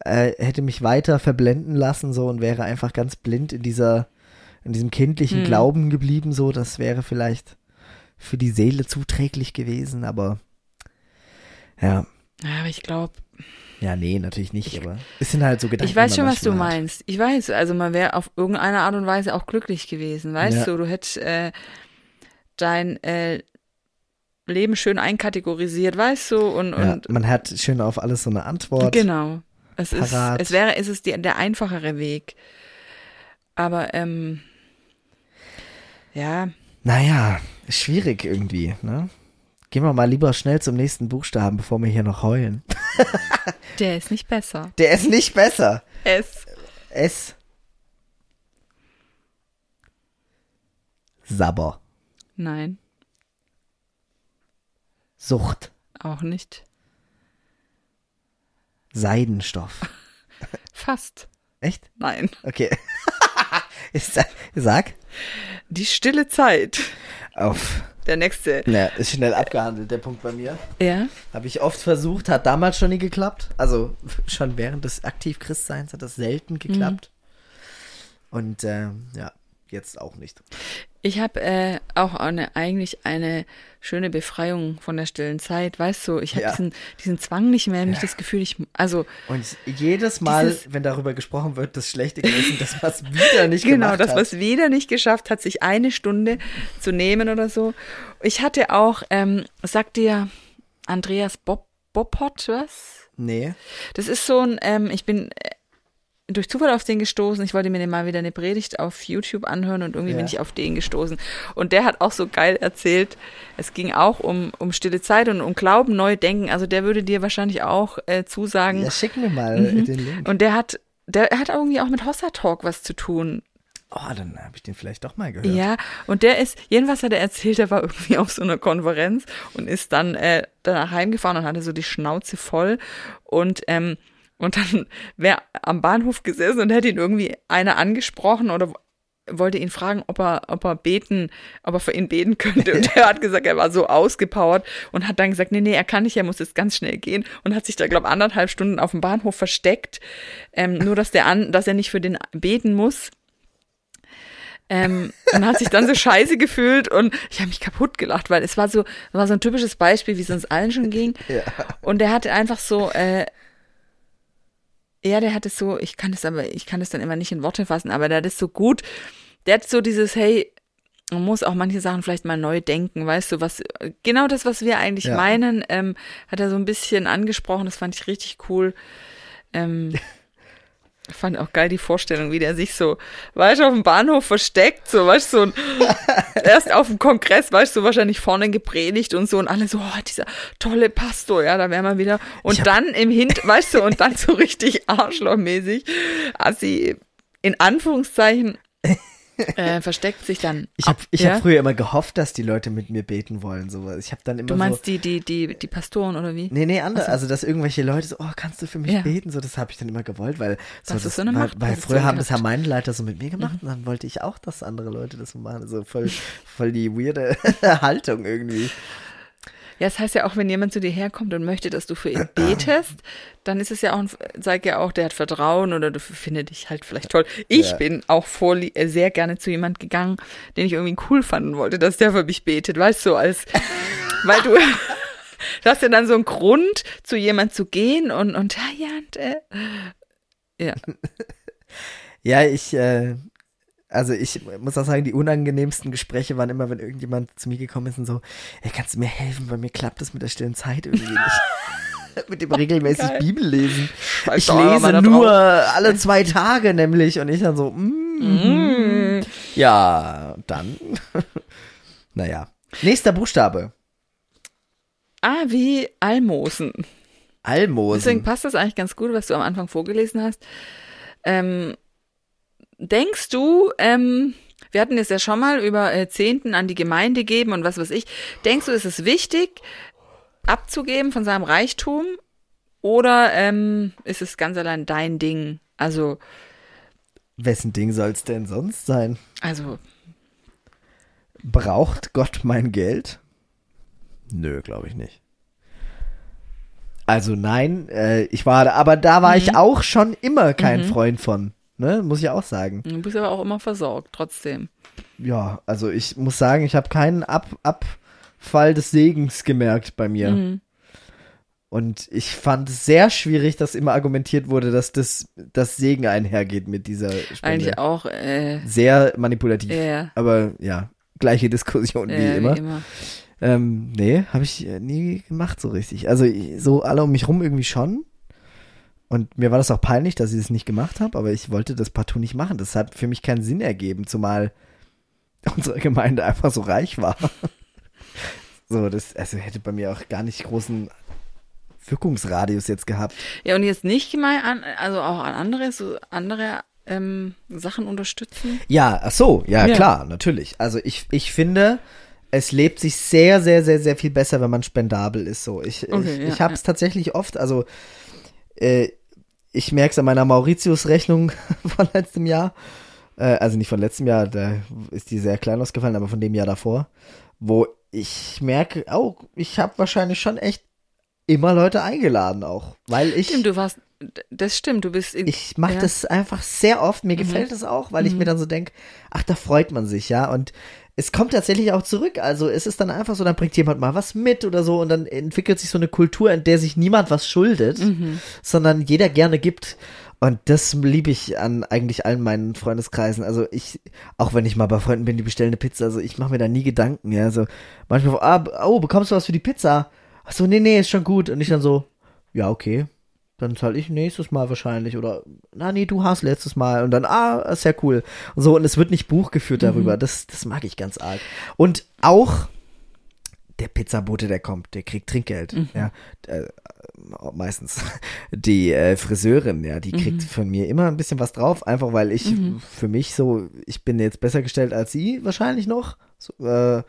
S2: äh, hätte mich weiter verblenden lassen so und wäre einfach ganz blind in dieser, in diesem kindlichen
S1: Hm.
S2: Glauben geblieben so. Das wäre vielleicht für die Seele zuträglich gewesen, aber ja.
S1: Ja, aber ich glaube,
S2: Ja, nee, natürlich nicht, aber es sind halt so Gedanken.
S1: ich weiß schon, was du
S2: hat.
S1: meinst. Ich weiß, also man wäre auf irgendeine Art und Weise auch glücklich gewesen, weißt
S2: Ja.
S1: du? Du hättest äh, dein äh, Leben schön einkategorisiert, weißt du? Und,
S2: Ja,
S1: und
S2: man hat schön auf alles so eine Antwort.
S1: Genau. Es ist, es wäre, es ist die, der einfachere Weg. Aber, ähm, ja,
S2: Naja, schwierig irgendwie, ne? Gehen wir mal lieber schnell zum nächsten Buchstaben, bevor wir hier noch heulen. (laughs)
S1: der ist nicht besser.
S2: Der ist nicht besser.
S1: Es.
S2: S. Sabber.
S1: Nein,
S2: Sucht.
S1: auch nicht.
S2: Seidenstoff. (laughs)
S1: Fast.
S2: Echt?
S1: Nein.
S2: Okay. Ist, sag.
S1: Die stille Zeit.
S2: Auf.
S1: Der nächste.
S2: Na, ist schnell abgehandelt, der Punkt bei mir.
S1: Ja.
S2: Habe ich oft versucht, hat damals schon nie geklappt. Also (laughs) schon während des Aktiv-Christseins hat das selten geklappt. Und ähm, ja, jetzt auch nicht.
S1: Ich habe äh, auch eine, eigentlich eine schöne Befreiung von der stillen Zeit. Weißt du, ich habe
S2: Ja.
S1: diesen, diesen Zwang nicht mehr, nicht das Gefühl, ich, also
S2: Und jedes Mal,
S1: Dieses-
S2: wenn darüber gesprochen wird, das schlechte Gewissen, dass man es wieder nicht
S1: Genau,
S2: gemacht
S1: das,
S2: hat.
S1: was wieder nicht geschafft hat, sich eine Stunde zu nehmen oder so. Ich hatte auch, ähm, sagt dir Andreas Bob, Boppot was?
S2: Nee.
S1: Das ist so ein, ähm, ich bin äh, durch Zufall auf den gestoßen. Ich wollte mir mal wieder eine Predigt auf YouTube anhören und irgendwie
S2: Ja.
S1: bin ich auf den gestoßen. Und der hat auch so geil erzählt, es ging auch um, um stille Zeit und um Glauben, neu denken. Also der würde dir wahrscheinlich auch äh, zusagen.
S2: Ja, schick mir mal
S1: Mhm.
S2: den Link.
S1: Und der hat, der hat irgendwie auch mit Hossa Talk was zu tun.
S2: Oh, dann habe ich den vielleicht doch mal gehört.
S1: Ja, und der ist, jedenfalls hat er erzählt, er war irgendwie (laughs) auf so einer Konferenz und ist dann äh, danach heimgefahren und hatte so die Schnauze voll und ähm, und dann wäre am Bahnhof gesessen und hätte ihn irgendwie einer angesprochen oder wollte ihn fragen, ob er, ob er beten, ob er für ihn beten könnte. Und (laughs) er hat gesagt, er war so ausgepowert und hat dann gesagt, nee, nee, er kann nicht, er muss jetzt ganz schnell gehen und hat sich da, glaube anderthalb Stunden auf dem Bahnhof versteckt. Ähm, nur, dass der an, dass er nicht für den beten muss. Ähm, und hat sich dann so scheiße gefühlt und ich habe mich kaputt gelacht, weil es war so, war so ein typisches Beispiel, wie es uns allen schon ging. (laughs)
S2: Ja.
S1: Und der hatte einfach so, äh, ja, der hat es so, ich kann es aber, ich kann es dann immer nicht in Worte fassen, aber der hat es so gut, der hat so dieses, hey, man muss auch manche Sachen vielleicht mal neu denken, weißt du, was, genau das, was wir eigentlich
S2: Ja.
S1: meinen, ähm, hat er so ein bisschen angesprochen, das fand ich richtig cool. Ähm, (laughs) fand auch geil die Vorstellung, wie der sich so, weißt du, auf dem Bahnhof versteckt, so, weißt du, so ein, (laughs) erst auf dem Kongress, weißt du, wahrscheinlich vorne gepredigt und so und alle so, oh, dieser tolle Pastor, ja, da wären wir wieder. Und dann im Hint, weißt du, und dann so richtig arschlochmäßig, Assi, in Anführungszeichen, äh, versteckt sich dann.
S2: Ich habe
S1: ja?
S2: hab früher immer gehofft, dass die Leute mit mir beten wollen. So. Ich habe dann immer
S1: Du meinst
S2: so.
S1: die, die, die, die Pastoren oder wie?
S2: Nee, nee, andere. Also, dass irgendwelche Leute so, oh, kannst du für mich
S1: Ja.
S2: beten? So, das habe ich dann immer gewollt, weil so,
S1: Dass du so eine
S2: weil, weil früher haben das ja meine Leiter so mit mir gemacht und dann wollte ich auch, dass andere Leute das so machen. So voll, (laughs) voll die weirde (laughs) Haltung irgendwie.
S1: Ja, es heißt ja auch, wenn jemand zu dir herkommt und möchte, dass du für ihn betest, dann ist es ja auch, sag ja auch, der hat Vertrauen oder du findet dich halt vielleicht toll. Ich
S2: Ja.
S1: bin auch vor, äh, sehr gerne zu jemand gegangen, den ich irgendwie cool fanden wollte, dass der für mich betet, weißt du, als, (laughs) weil du, du hast ja dann so einen Grund, zu jemand zu gehen und, und, ja, ja, und, äh, ja, (laughs)
S2: Ja, ich, äh, also ich muss auch sagen, die unangenehmsten Gespräche waren immer, wenn irgendjemand zu mir gekommen ist und so, ey, kannst du mir helfen, weil mir klappt das mit der stillen Zeit irgendwie nicht. (laughs) mit dem regelmäßig
S1: Geil.
S2: Bibel lesen.
S1: Schreib
S2: Ich lese nur
S1: drauf.
S2: alle zwei Tage nämlich und ich dann so, mm,
S1: Mm.
S2: ja, dann. (laughs) naja. Nächster Buchstabe.
S1: Ah, wie Almosen. Deswegen
S2: Almosen.
S1: passt das eigentlich ganz gut, was du am Anfang vorgelesen hast. Ähm, denkst du, ähm, wir hatten es ja schon mal über äh, Zehnten an die Gemeinde geben und was weiß ich. Denkst du, ist es wichtig, abzugeben von seinem Reichtum? Oder ähm, ist es ganz allein dein Ding? Also,
S2: Wessen Ding soll's denn sonst sein?
S1: also,
S2: Braucht Gott mein Geld? Nö, glaube ich nicht. Also nein, äh, ich war, aber da war
S1: Mhm.
S2: ich auch schon immer kein Freund von. Ne, muss ich auch sagen.
S1: du bist aber auch immer versorgt, trotzdem.
S2: Ja, also ich muss sagen, ich habe keinen Ab, Ab, Fall des Segens gemerkt bei mir.
S1: Mhm.
S2: Und ich fand es sehr schwierig, dass immer argumentiert wurde, dass das, das Segen einhergeht mit dieser Spende.
S1: Eigentlich auch, äh,
S2: Sehr manipulativ.
S1: ja,
S2: Aber ja, gleiche Diskussion wie
S1: äh,
S2: immer.
S1: Wie immer.
S2: Ähm, nee, habe ich äh, nie gemacht so richtig. Also so alle um mich rum irgendwie schon. Und mir war das auch peinlich, dass ich das nicht gemacht habe, aber ich wollte das partout nicht machen. Das hat für mich keinen Sinn ergeben, zumal (laughs) unsere Gemeinde einfach so reich war. (laughs) so, das also hätte bei mir auch gar nicht großen Wirkungsradius jetzt gehabt.
S1: Ja, und jetzt nicht mal an, also auch an andere, so andere ähm, Sachen unterstützen.
S2: Ja, ach so, ja,
S1: Ja.
S2: klar, natürlich. Also ich, ich finde, es lebt sich sehr, sehr, sehr, sehr viel besser, wenn man spendabel ist. So, ich,
S1: Okay,
S2: ich,
S1: ja,
S2: ich habe es tatsächlich oft, also äh, ich merke es an meiner Mauritius-Rechnung (laughs) von letztem Jahr. Äh, also nicht von letztem Jahr, da ist die sehr klein ausgefallen, aber von dem Jahr davor, wo ich merke, oh, ich habe wahrscheinlich schon echt immer Leute eingeladen auch, weil ich
S1: Stimmt, du warst, das stimmt, du bist in,
S2: ich mache
S1: ja. Mhm.
S2: das einfach sehr oft. Mir gefällt es auch, weil ich mir dann so denke, ach, da freut man sich, ja. Und es kommt tatsächlich auch zurück. Also es ist dann einfach so, dann bringt jemand mal was mit oder so und dann entwickelt sich so eine Kultur, in der sich niemand was schuldet,
S1: Mhm.
S2: sondern jeder gerne gibt. Und das liebe ich an eigentlich allen meinen Freundeskreisen. Also ich, auch wenn ich mal bei Freunden bin, die bestellen eine Pizza, also ich mache mir da nie Gedanken, ja. Also manchmal, ah, oh, bekommst du was für die Pizza? Ach so, nee, nee, ist schon gut. Und ich dann so, ja, okay. Dann zahle ich nächstes Mal wahrscheinlich. Oder, na nee, du hast letztes Mal. Und dann, ah, ist ja cool. Und so, und es wird nicht Buch geführt darüber. Das, das mag ich ganz arg. Und auch der Pizzabote, der kommt, der kriegt Trinkgeld. Ja, äh, meistens. Die äh, Friseurin, ja, die kriegt von mir immer ein bisschen was drauf, einfach weil ich für mich so, ich bin jetzt besser gestellt als sie wahrscheinlich noch. So, äh,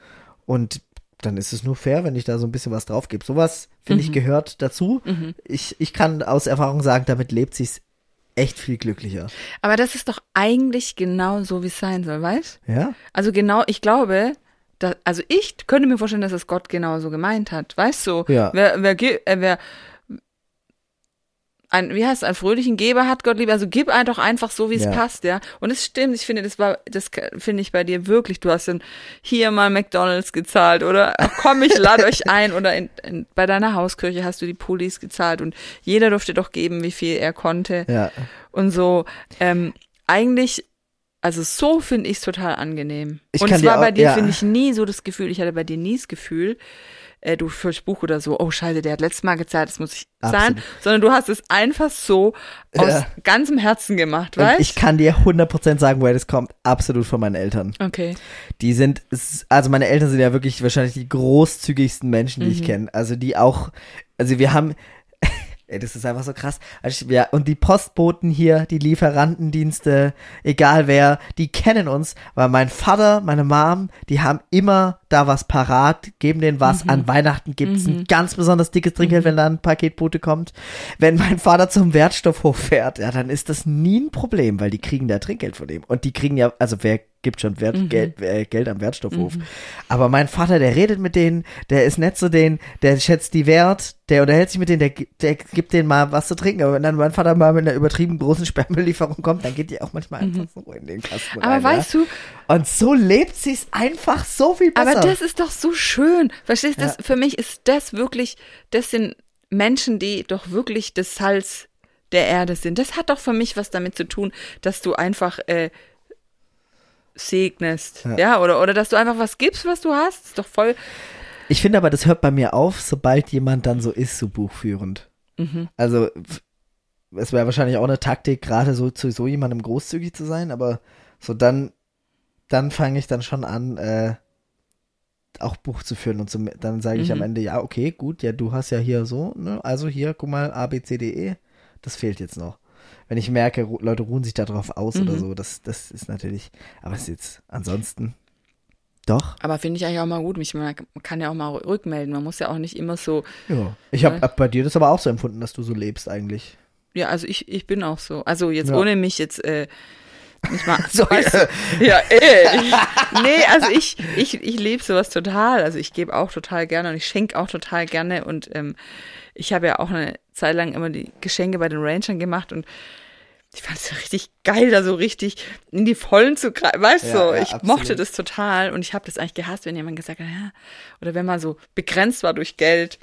S2: und dann ist es nur fair, wenn ich da so ein bisschen was drauf gebe. Sowas, finde ich, gehört dazu. Ich, ich kann aus Erfahrung sagen, damit lebt sich's echt viel glücklicher.
S1: aber das ist doch eigentlich genau so, wie es sein soll, weißt?
S2: Ja?
S1: Also genau, ich glaube, da, also ich könnte mir vorstellen, dass es Gott genauso gemeint hat, weißt du?
S2: Ja.
S1: Wer, wer, äh, wer ein, wie heißt es, einen fröhlichen Geber hat Gott lieb, also gib einfach einfach so, wie es
S2: Ja.
S1: passt, ja. Und es stimmt, ich finde, das war, das finde ich bei dir wirklich, du hast dann hier mal McDonalds gezahlt oder komm, ich lade euch (laughs) ein oder in, in, bei deiner Hauskirche hast du die Pullis gezahlt und jeder durfte doch geben, wie viel er konnte
S2: Ja.
S1: und so. Ähm, eigentlich, also so finde ich es total angenehm.
S2: Ich
S1: und es war
S2: auch-
S1: bei dir,
S2: ja.
S1: finde ich, nie so das Gefühl, ich hatte bei dir nie das Gefühl, äh, du fürs Buch oder so, oh scheiße, der hat letztes Mal gezahlt, das muss ich
S2: Absolut.
S1: zahlen, sondern du hast es einfach so aus
S2: Ja.
S1: ganzem Herzen gemacht, weißt
S2: ich kann dir 100% sagen, woher das kommt. Absolut von meinen Eltern.
S1: Okay.
S2: Die sind, also meine Eltern sind ja wirklich wahrscheinlich die großzügigsten Menschen, die
S1: Mhm.
S2: ich kenne. Also die auch, also wir haben, ey, das ist einfach so krass. Also wir, und die Postboten hier, die Lieferantendienste, egal wer, die kennen uns, weil mein Vater, meine Mom, die haben immer da was parat, geben denen was. An Weihnachten gibt's ein ganz besonders dickes Trinkgeld, wenn da ein Paketbote kommt. Wenn mein Vater zum Wertstoffhof fährt, ja, dann ist das nie ein Problem, weil die kriegen da Trinkgeld von dem. Und die kriegen ja, also wer gibt schon Wert, Geld, äh, Geld am Wertstoffhof. Aber mein Vater, der redet mit denen, der ist nett zu denen, der schätzt die wert, der unterhält sich mit denen, der, der gibt denen mal was zu trinken. Aber wenn dann mein Vater mal mit einer übertrieben großen Sperrmüll-Lieferung kommt, dann geht die auch manchmal einfach so in den Kasten
S1: Aber
S2: rein.
S1: weißt
S2: ja?
S1: du,
S2: Und so lebt sich's einfach so viel besser.
S1: aber das ist doch so schön. Verstehst du, das, für mich ist das wirklich, das sind Menschen, die doch wirklich das Salz der Erde sind. Das hat doch für mich was damit zu tun, dass du einfach äh, segnest. Ja.
S2: Ja.
S1: oder, oder dass du einfach was gibst, was du hast. Ist doch voll.
S2: Ich finde aber, das hört bei mir auf, sobald jemand dann so ist, so buchführend.
S1: Mhm.
S2: Also, es wäre wahrscheinlich auch eine Taktik, gerade so zu so jemandem großzügig zu sein, aber so dann, dann fange ich dann schon an, äh, auch Buch zu führen und so, dann sage ich am
S1: Mhm.
S2: Ende, ja, okay, gut, ja, du hast ja hier so, ne, also hier, guck mal, A, B, C, D, E, das fehlt jetzt noch. Wenn ich merke, Leute ruhen sich darauf aus oder
S1: Mhm.
S2: so, das, das ist natürlich, aber es ist jetzt ansonsten, doch,
S1: Aber finde ich eigentlich auch mal gut. Mich, man kann ja auch mal rückmelden. Man muss ja auch nicht immer so.
S2: ja. Ich habe
S1: Ja.
S2: hab bei dir das aber auch so empfunden, dass du so lebst eigentlich.
S1: Ja, also ich, ich bin auch so. Also jetzt
S2: Ja.
S1: ohne mich jetzt. Äh, nicht mal, (laughs)
S2: So,
S1: weißt du, ja, äh, ich, nee, also ich, ich, ich lebe sowas total. Also ich gebe auch total gerne und ich schenke auch total gerne. Und ähm, ich habe ja auch eine Zeit lang immer die Geschenke bei den Rangern gemacht und ich fand es richtig geil, da so richtig in die Vollen zu greifen. Weißt du,
S2: Ja,
S1: so,
S2: ja,
S1: ich
S2: absolut.
S1: mochte das total und ich habe das eigentlich gehasst, wenn jemand gesagt hat, ja, oder wenn man so begrenzt war durch Geld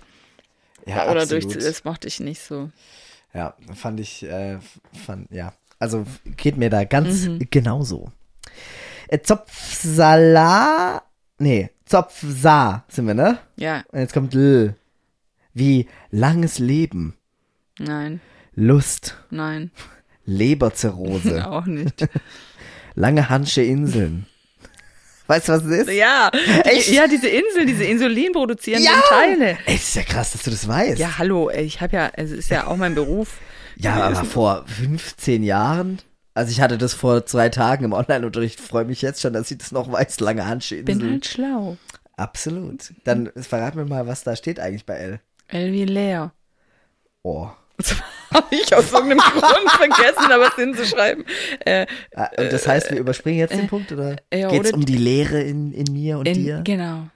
S2: Ja,
S1: oder
S2: absolut.
S1: durch, das mochte ich nicht so.
S2: Ja, fand ich, äh, fand, ja. Also geht mir da ganz
S1: Mhm.
S2: genauso. Äh, Zopfsala, nee, Zopfsa sind wir, ne?
S1: Ja,
S2: Und jetzt kommt L. Wie langes Leben,
S1: nein,
S2: Lust,
S1: nein,
S2: Leberzirrhose, (laughs)
S1: auch nicht.
S2: lange Hansche Inseln. Weißt du, was es ist?
S1: Ja,
S2: Echt?
S1: ja, diese Insel, diese Insulin produzierenden
S2: Ja!
S1: Teile.
S2: Ey, ist ja krass, dass du das weißt.
S1: Ja, hallo, ich habe ja, es ist ja auch mein Beruf.
S2: Ja, aber vor 15 Jahren, also ich hatte das vor zwei Tagen im Online-Unterricht, freue mich jetzt schon, dass ich das noch weiß, lange Hansche
S1: Bin halt schlau.
S2: Absolut. Dann verrat mir mal, was da steht eigentlich bei L.
S1: L wie leer.
S2: Oh.
S1: Habe ich aus irgendeinem (laughs) Grund vergessen, aber es hinzuschreiben. Äh,
S2: Ah, Und das heißt, wir überspringen jetzt den
S1: äh,
S2: Punkt oder
S1: ja,
S2: geht's um die Leere in, in mir und
S1: in,
S2: dir?
S1: Genau.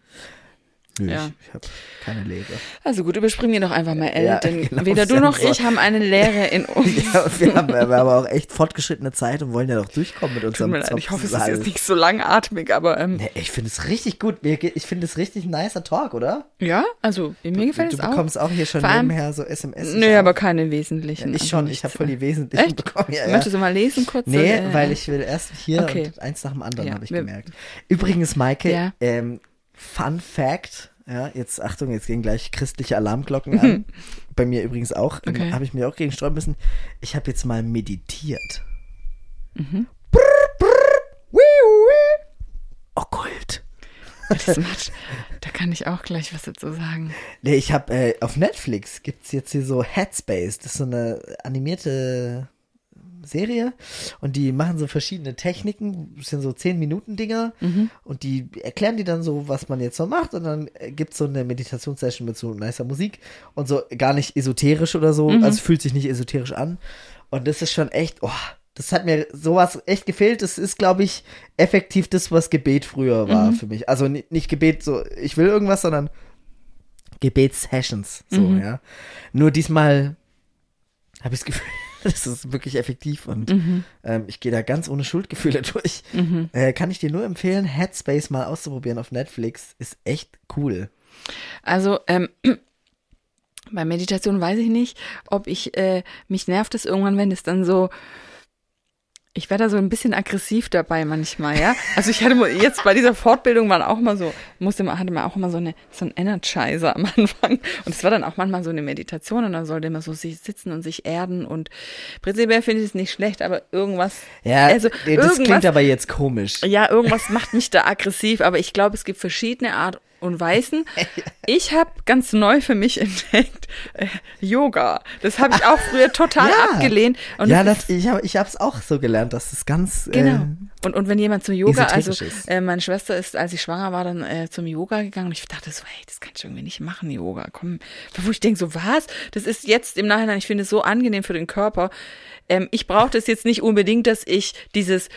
S2: Nö,
S1: ja.
S2: ich, ich habe keine Leere.
S1: Also gut, überspringen wir doch einfach mal L,
S2: Ja,
S1: denn (laughs)
S2: genau,
S1: weder du
S2: ja
S1: noch
S2: so.
S1: ich haben eine Lehre in (laughs) uns.
S2: Ja, wir haben, wir haben aber auch echt fortgeschrittene Zeit und wollen ja noch durchkommen mit
S1: Tut
S2: unserem
S1: mir leid, ich hoffe, es ist jetzt nicht so langatmig, aber ähm,
S2: Nee, ich finde es richtig gut. Ich finde es richtig ein nicer Talk, oder?
S1: ja, also mir gefällt
S2: du
S1: es auch.
S2: bekommst auch hier schon
S1: Vor allem-
S2: nebenher so SMS.
S1: Nö, aber keine wesentlichen.
S2: ich
S1: also
S2: schon, ich habe voll die wesentlichen
S1: Echt?
S2: bekommen. Ja, ja.
S1: Möchtest du mal lesen kurz?
S2: Nee,
S1: Äh,
S2: weil ich will erst hier
S1: Okay.
S2: und eins nach dem anderen,
S1: Ja,
S2: habe ich gemerkt. Übrigens, Maike,
S1: Ja.
S2: ähm, Fun Fact, ja, jetzt Achtung, jetzt gehen gleich christliche Alarmglocken an. (laughs) Bei mir übrigens auch,
S1: Okay.
S2: habe ich mir auch gegen sträuben müssen. Ich habe jetzt mal meditiert.
S1: Mhm.
S2: Brr, brr, wii, wii. Okkult.
S1: Das (laughs) macht, da kann ich auch gleich was dazu sagen.
S2: Nee, ich habe äh, auf Netflix gibt's jetzt hier so Headspace, das ist so eine animierte Serie. Und die machen so verschiedene Techniken, das sind so 10 Minuten Dinger. Und die erklären die dann so, was man jetzt so macht. Und dann äh, gibt's so eine Meditationssession mit so nicer Musik. Und so gar nicht esoterisch oder so, also fühlt sich nicht esoterisch an. Und das ist schon echt, oh, das hat mir sowas echt gefehlt. Das ist, glaube ich, effektiv das, was Gebet früher war für mich. Also ni- nicht Gebet so, ich will irgendwas, sondern Gebetssessions, so, ja. Nur diesmal habe ich das (laughs) Gefühl, (laughs) das ist wirklich effektiv und ähm, ich gehe da ganz ohne Schuldgefühle (laughs) durch. Äh, kann ich dir nur empfehlen, Headspace mal auszuprobieren auf Netflix. Ist echt cool.
S1: Also, ähm, (clears throat) bei Meditation weiß ich nicht, ob ich, äh, mich nervt es irgendwann, wenn es dann so, ich werde da so ein bisschen aggressiv dabei manchmal, ja. Also ich hatte mal- jetzt bei dieser Fortbildung waren auch mal so, musste man, hatte man auch immer so eine, so ein Energizer am Anfang. Und es war dann auch manchmal so eine Meditation und dann sollte man so sich sitzen und sich erden und prinzipiell finde ich es nicht schlecht, aber irgendwas,
S2: Ja,
S1: also
S2: das
S1: irgendwas,
S2: klingt aber jetzt komisch.
S1: ja, irgendwas macht mich da aggressiv, aber ich glaube, es gibt verschiedene Art und Weisen. (laughs) Ich habe ganz neu für mich (laughs) entdeckt äh, Yoga. Das habe ich auch früher total
S2: Ja.
S1: abgelehnt. Und
S2: ja,
S1: das
S2: das, ich habe ich hab's auch so gelernt, dass es ganz
S1: Genau.
S2: äh,
S1: Und, und wenn jemand zum Yoga, also äh, meine Schwester ist, als ich schwanger war, dann äh, zum Yoga gegangen und ich dachte so, hey, das kannst du irgendwie nicht machen, Yoga. Komm, wo ich denke so, was? Das ist jetzt im Nachhinein, ich finde es so angenehm für den Körper. Ähm, ich brauche das jetzt nicht unbedingt, dass ich dieses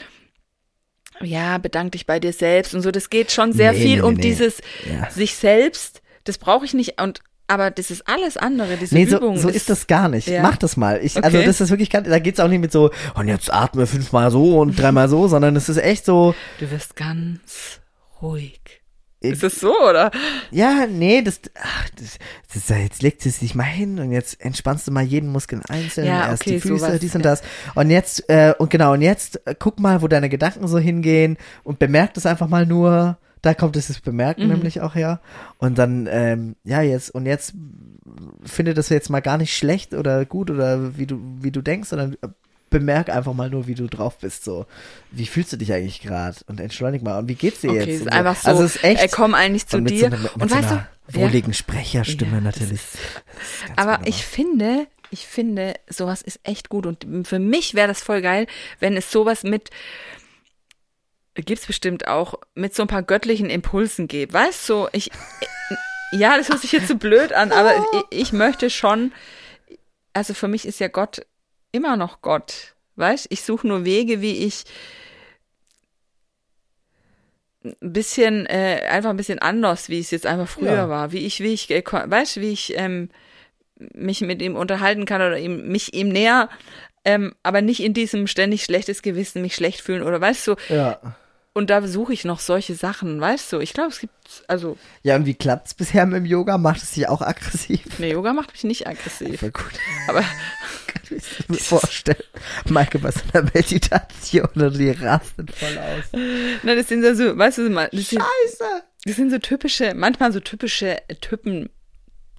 S1: ja, bedank dich bei dir selbst und so. Das geht schon sehr
S2: Nee,
S1: viel
S2: nee,
S1: um
S2: nee.
S1: dieses
S2: Ja.
S1: sich selbst. Das brauche ich nicht. Und aber das ist alles andere. Diese
S2: Nee, so,
S1: Übung
S2: so ist das gar nicht.
S1: Ja.
S2: Mach das mal. Ich, Also
S1: Okay.
S2: das ist wirklich, ganz- da geht's auch nicht mit so, und jetzt atme fünfmal so und dreimal so, sondern es ist echt so,
S1: Du wirst ganz ruhig. Ist das so oder?
S2: ja, nee, das, ach, das, das jetzt legt es dich mal hin und jetzt entspannst du mal jeden Muskel einzeln,
S1: Ja,
S2: erst
S1: okay,
S2: die Füße,
S1: sowas,
S2: dies und das. Und jetzt, äh, und genau, und jetzt äh, guck mal, wo deine Gedanken so hingehen und bemerk das einfach mal nur. Da kommt es das Bemerken
S1: Mhm.
S2: nämlich auch her. Und dann, ähm, ja, jetzt, und jetzt finde das jetzt mal gar nicht schlecht oder gut oder wie du, wie du denkst, sondern äh, bemerk einfach mal nur, wie du drauf bist. So, wie fühlst du dich eigentlich gerade? Und entschuldig mal. Und wie geht's dir
S1: Okay,
S2: jetzt?
S1: ist
S2: Und
S1: einfach so.
S2: Also es ist echt.
S1: äh, komm eigentlich zu
S2: und
S1: dir.
S2: So, einer-
S1: und
S2: so
S1: weißt du, ja,
S2: wohligen Sprecherstimme
S1: Ja,
S2: natürlich.
S1: aber
S2: wunderbar.
S1: ich finde, ich finde, sowas ist echt gut. Und für mich wäre das voll geil, wenn es sowas mit, gibt's bestimmt auch, mit so ein paar göttlichen Impulsen gibt. Weißt du, ich, ja, das hört sich jetzt so blöd an, aber (laughs) ich, ich möchte schon, also für mich ist ja Gott immer noch Gott. Weißt, ich suche nur Wege, wie ich ein bisschen, äh, einfach ein bisschen anders, wie es jetzt einfach früher
S2: Ja.
S1: war. Wie ich, wie ich, äh, weißt wie ich ähm, mich mit ihm unterhalten kann oder ihm, mich ihm näher ähm, aber nicht in diesem ständig schlechtes Gewissen, mich schlecht fühlen oder weißt du,
S2: Ja.
S1: Und da suche ich noch solche Sachen, weißt du. Ich glaube, es gibt, also,
S2: Ja, und wie klappt's bisher mit dem Yoga? Macht es dich auch aggressiv?
S1: nee, Yoga macht mich nicht aggressiv.
S2: Voll gut.
S1: Aber (laughs)
S2: Kann ich mir vorstellen. Maike bei so einer Meditation und die rastet voll aus.
S1: na, das sind ja so, weißt du, das sind,
S2: Scheiße.
S1: das sind so typische, manchmal so typische äh, Typen,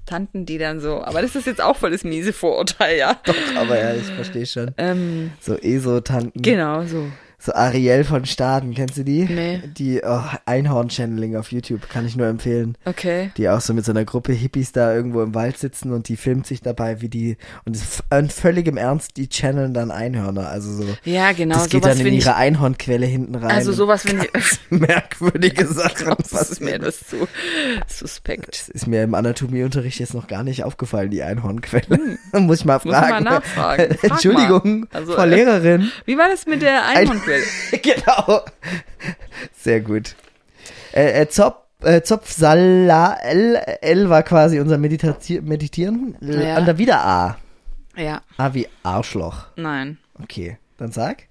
S1: Tanten, die dann so, aber das ist jetzt auch voll das miese Vorurteil, ja.
S2: Doch, aber ja, ich verstehe schon.
S1: Ähm,
S2: So ESO-Tanten.
S1: genau, so.
S2: So Ariel von Staden, kennst du die?
S1: Nee.
S2: Die oh, Einhorn-Channeling auf YouTube, kann ich nur empfehlen.
S1: Okay.
S2: Die auch so mit so einer Gruppe Hippies da irgendwo im Wald sitzen und die filmt sich dabei, wie die, und in völligem Ernst, die channeln dann Einhörner. Also so,
S1: Ja, genau,
S2: das geht dann in ihre Einhornquelle hinten rein.
S1: also sowas finde ich, (laughs)
S2: merkwürdige (laughs) Sachen.
S1: das ist mir etwas zu suspekt.
S2: Das ist mir im Anatomieunterricht jetzt noch gar nicht aufgefallen, die Einhornquelle. (laughs) Muss ich mal
S1: Hm. Muss ich
S2: fragen.
S1: mal nachfragen. Frag mal.
S2: Entschuldigung,
S1: Also,
S2: Frau
S1: äh,
S2: Lehrerin.
S1: Wie war das mit der Einhornquelle? (laughs)
S2: genau. Sehr gut. Äh, äh, Zopf, äh, Zopfsala L, L war quasi unser Meditati Meditieren. L-
S1: Ja.
S2: Und dann wieder A.
S1: Ja,
S2: A wie Arschloch.
S1: nein.
S2: Okay, dann sag.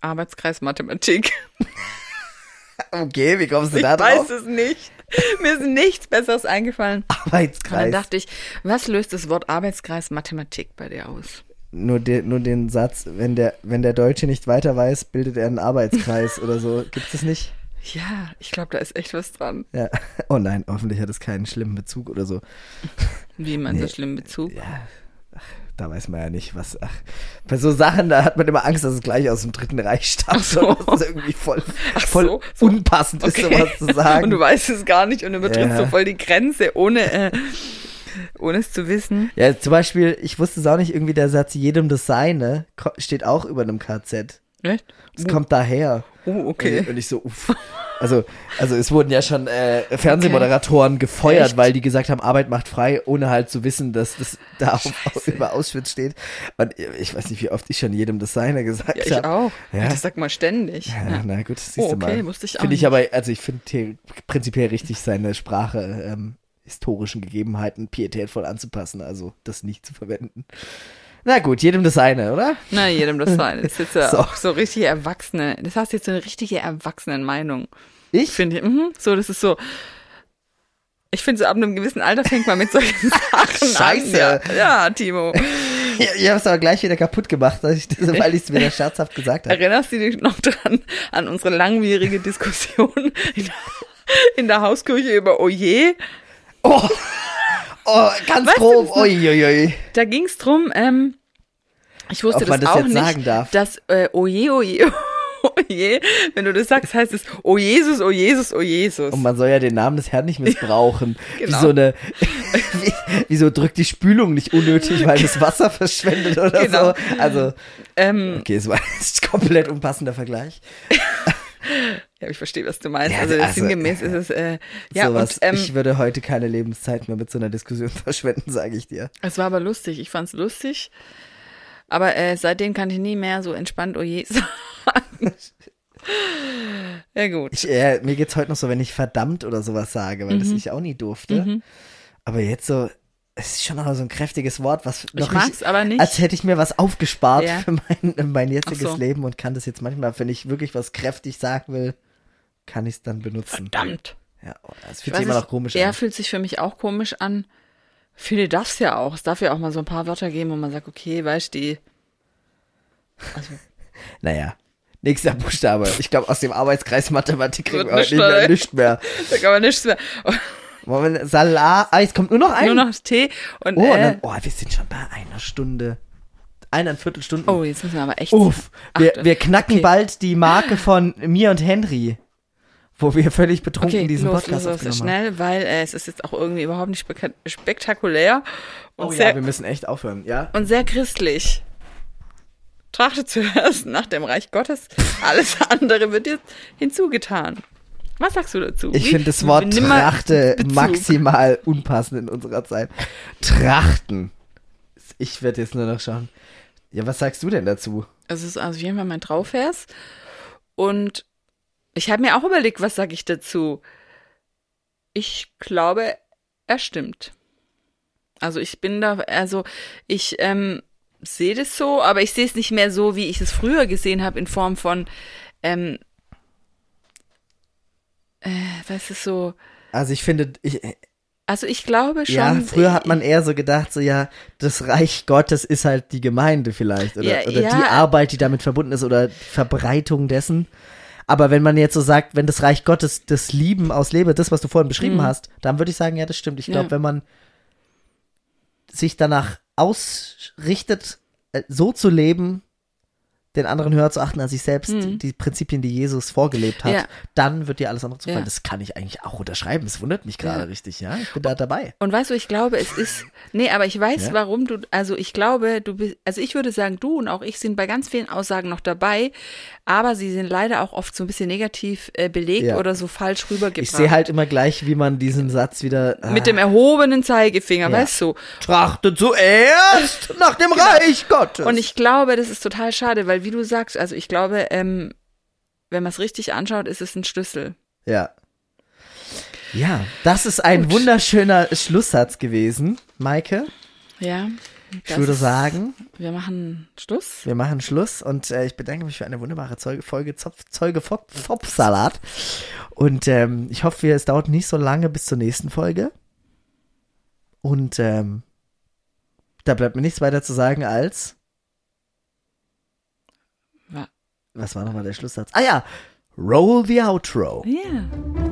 S1: Arbeitskreis Mathematik. (laughs)
S2: Okay, wie kommst du
S1: Ich
S2: da drauf?
S1: weiß es nicht. Mir ist nichts Besseres eingefallen. Und dann
S2: Arbeitskreis.
S1: dachte ich, was löst das Wort Arbeitskreis Mathematik bei dir aus?
S2: Nur, den, nur den Satz, wenn der, wenn der Deutsche nicht weiter weiß, bildet er einen Arbeitskreis (laughs) oder so. Gibt es nicht?
S1: Ja, ich glaube, da ist echt was dran.
S2: Ja. (laughs) Oh nein, hoffentlich hat es keinen schlimmen Bezug oder so. (laughs)
S1: Wie man
S2: Nee.
S1: so schlimm Bezug.
S2: Ja, ach, da weiß man ja nicht, was. Ach, bei so Sachen, da hat man immer Angst, dass es gleich aus dem Dritten Reich stammt.
S1: so.
S2: Dass es irgendwie voll, voll
S1: so, so.
S2: unpassend ist,
S1: Okay.
S2: sowas zu sagen.
S1: Und du weißt es gar nicht und übertrittst
S2: Ja.
S1: so voll die Grenze, ohne, äh, ohne es zu wissen.
S2: ja, zum Beispiel, ich wusste es auch nicht, irgendwie der Satz jedem das Seine steht auch über einem KZ.
S1: Echt?
S2: Es kommt daher.
S1: Oh, okay.
S2: Und, und ich so, uff. Also, also es wurden ja schon äh, Fernsehmoderatoren gefeuert,
S1: Echt?
S2: weil die gesagt haben, Arbeit macht frei, ohne halt zu wissen, dass das da auf, über Auschwitz steht. Und ich weiß nicht, wie oft ich schon jedem das Seine gesagt
S1: Ja, ich
S2: habe.
S1: auch.
S2: Ja.
S1: Das sagt man ständig.
S2: Ja,
S1: Ja.
S2: na gut, siehst
S1: Oh,
S2: du mal.
S1: okay, wusste ich auch
S2: Finde ich aber, also ich finde prinzipiell richtig, seine Sprache ähm, historischen Gegebenheiten pietätvoll anzupassen, also das nicht zu verwenden. Na gut, jedem das eine, oder?
S1: Na, jedem das (laughs) seine. Das ist jetzt ja
S2: So.
S1: auch so richtig erwachsene. Das hast jetzt so eine richtige Erwachsenenmeinung.
S2: Ich?
S1: Finde ich. Mhm. So, das ist so. Ich finde, so ab einem gewissen Alter fängt man mit solchen (laughs) Sachen
S2: Scheiße.
S1: an. Ja, ja Timo. (laughs)
S2: Ja, ich habe es aber gleich wieder kaputt gemacht, dass ich das, weil ich es wieder scherzhaft gesagt habe.
S1: Erinnerst du dich noch dran an unsere langwierige Diskussion in der, in der Hauskirche über Oje?
S2: Oh, oh ganz
S1: Weißt
S2: grob. Uiuiui.
S1: Da ging es drum, ähm, ich wusste
S2: Ob
S1: das
S2: das
S1: auch
S2: jetzt
S1: nicht,
S2: sagen darf.
S1: dass äh, Oje, Oje, (laughs) Oje, wenn du das sagst, heißt es Oh Jesus, Oh Jesus, Oh Jesus.
S2: Und man soll ja den Namen des Herrn nicht missbrauchen. (laughs)
S1: Genau.
S2: Wie so eine, (laughs) wie, wieso drückt die Spülung nicht unnötig, weil das Wasser verschwendet oder
S1: Genau.
S2: so. Also,
S1: ähm,
S2: okay, es war ein komplett unpassender Vergleich.
S1: Ja, ich verstehe, was du meinst.
S2: Ja,
S1: also,
S2: also,
S1: sinngemäß ist es, äh, ja,
S2: Sowas.
S1: und ähm,
S2: ich würde heute keine Lebenszeit mehr mit so einer Diskussion (laughs) verschwenden, sage ich dir.
S1: es war aber lustig. Ich fand's lustig. Aber äh, seitdem kann ich nie mehr so entspannt Oje (laughs) sagen. ja, gut.
S2: Ich, äh, mir geht's heute noch so, wenn ich verdammt oder sowas sage, weil
S1: Mhm.
S2: das ich auch nie durfte. Aber jetzt so, es ist schon auch so ein kräftiges Wort, was
S1: Ich
S2: noch
S1: mag's aber nicht.
S2: als hätte ich mir was aufgespart
S1: Ja.
S2: für mein, (laughs) mein jetziges
S1: so.
S2: Leben und kann das jetzt manchmal, wenn ich wirklich was kräftig sagen will, kann ich es dann benutzen.
S1: Verdammt.
S2: Ja, oh, das
S1: Ich
S2: fühlt
S1: weiß
S2: sich immer noch komisch
S1: Er
S2: an.
S1: fühlt sich für mich auch komisch an. Viele darf es ja auch. Es darf ja auch mal so ein paar Wörter geben, wo man sagt, okay, weißt du, die. Also, (laughs)
S2: Naja, nächster Buchstabe. Ich glaube, aus dem Arbeitskreis Mathematik kriegen wir heute
S1: nicht
S2: nicht mehr,
S1: mehr.
S2: nicht mehr.
S1: da kann man nichts mehr.
S2: Moment, Salat, ah, es kommt nur noch ein.
S1: Nur noch Tee und.
S2: oh, und
S1: äh,
S2: dann, oh, wir sind schon bei einer Stunde. Eineinviertel Stunden.
S1: oh, jetzt müssen wir aber echt.
S2: Uff, wir, wir knacken
S1: Okay.
S2: bald die Marke von mir und Henry, wo wir völlig betrunken
S1: Okay,
S2: diesen
S1: los,
S2: Podcast
S1: los, los, schnell, weil äh, es ist jetzt auch irgendwie überhaupt nicht spek spektakulär und,
S2: Oh
S1: sehr,
S2: ja, wir müssen echt aufhören, ja?
S1: und sehr christlich. Trachte zuerst (laughs) nach dem Reich Gottes, alles andere wird dir hinzugetan. Was sagst du dazu?
S2: Ich finde das Wort Trachte
S1: Bezug.
S2: maximal unpassend in unserer Zeit. Trachten. Ich werde jetzt nur noch schauen. Ja, was sagst du denn dazu?
S1: Es ist also auf jeden Fall mein Trauvers. Und ich habe mir auch überlegt, was sage ich dazu? Ich glaube, er stimmt. Also ich bin da, also ich, ähm, sehe das so, aber ich sehe es nicht mehr so, wie ich es früher gesehen habe, in Form von, ähm, äh, weißt du, so,
S2: Also ich finde, ich,
S1: also ich glaube schon.
S2: ja, früher hat man eher so gedacht, so ja, das Reich Gottes ist halt die Gemeinde vielleicht oder,
S1: Ja,
S2: oder
S1: ja.
S2: die Arbeit, die damit verbunden ist oder die Verbreitung dessen. Aber wenn man jetzt so sagt, wenn das Reich Gottes das Lieben auslebe, das, was du vorhin beschrieben hast, dann würde ich sagen, ja, das stimmt. Ich glaube,
S1: Mhm. Ja.
S2: wenn man sich danach ausrichtet, äh, so zu leben, den anderen höher zu achten als sich selbst, die Prinzipien, die Jesus vorgelebt hat,
S1: Mhm. Ja.
S2: dann wird dir alles andere zufallen.
S1: Ja.
S2: Das kann ich eigentlich auch unterschreiben. Es wundert mich gerade
S1: Ja.
S2: richtig, ja. Ich bin da dabei.
S1: Und weißt du, ich glaube, es ist. Nee, aber ich weiß, warum du. Also ich glaube, du bist. Also ich würde sagen, du und auch ich sind bei ganz vielen Aussagen noch dabei, aber sie sind leider auch oft so ein bisschen negativ äh, belegt oder so falsch rübergebracht.
S2: Ich sehe halt immer gleich, wie man diesen Satz wieder. Ah,
S1: Mit dem erhobenen Zeigefinger, weißt du?
S2: Trachte zuerst nach dem Reich Gottes.
S1: Genau. Und ich glaube, das ist total schade, weil wie du sagst, also ich glaube, ähm, wenn man es richtig anschaut, ist es ein Schlüssel.
S2: Ja. Ja, das ist ein
S1: Gut.
S2: wunderschöner Schlusssatz gewesen, Maike.
S1: Ja.
S2: Ich würde sagen,
S1: Wir machen Schluss.
S2: wir machen Schluss und äh, ich bedanke mich für eine wunderbare Zeuge, Folge Zopf, Zeuge Fop, Fopsalat. Und ähm, ich hoffe, es dauert nicht so lange bis zur nächsten Folge. Und ähm, da bleibt mir nichts weiter zu sagen als. Was war nochmal der Schlusssatz? Ah ja, roll the outro.
S1: Ja.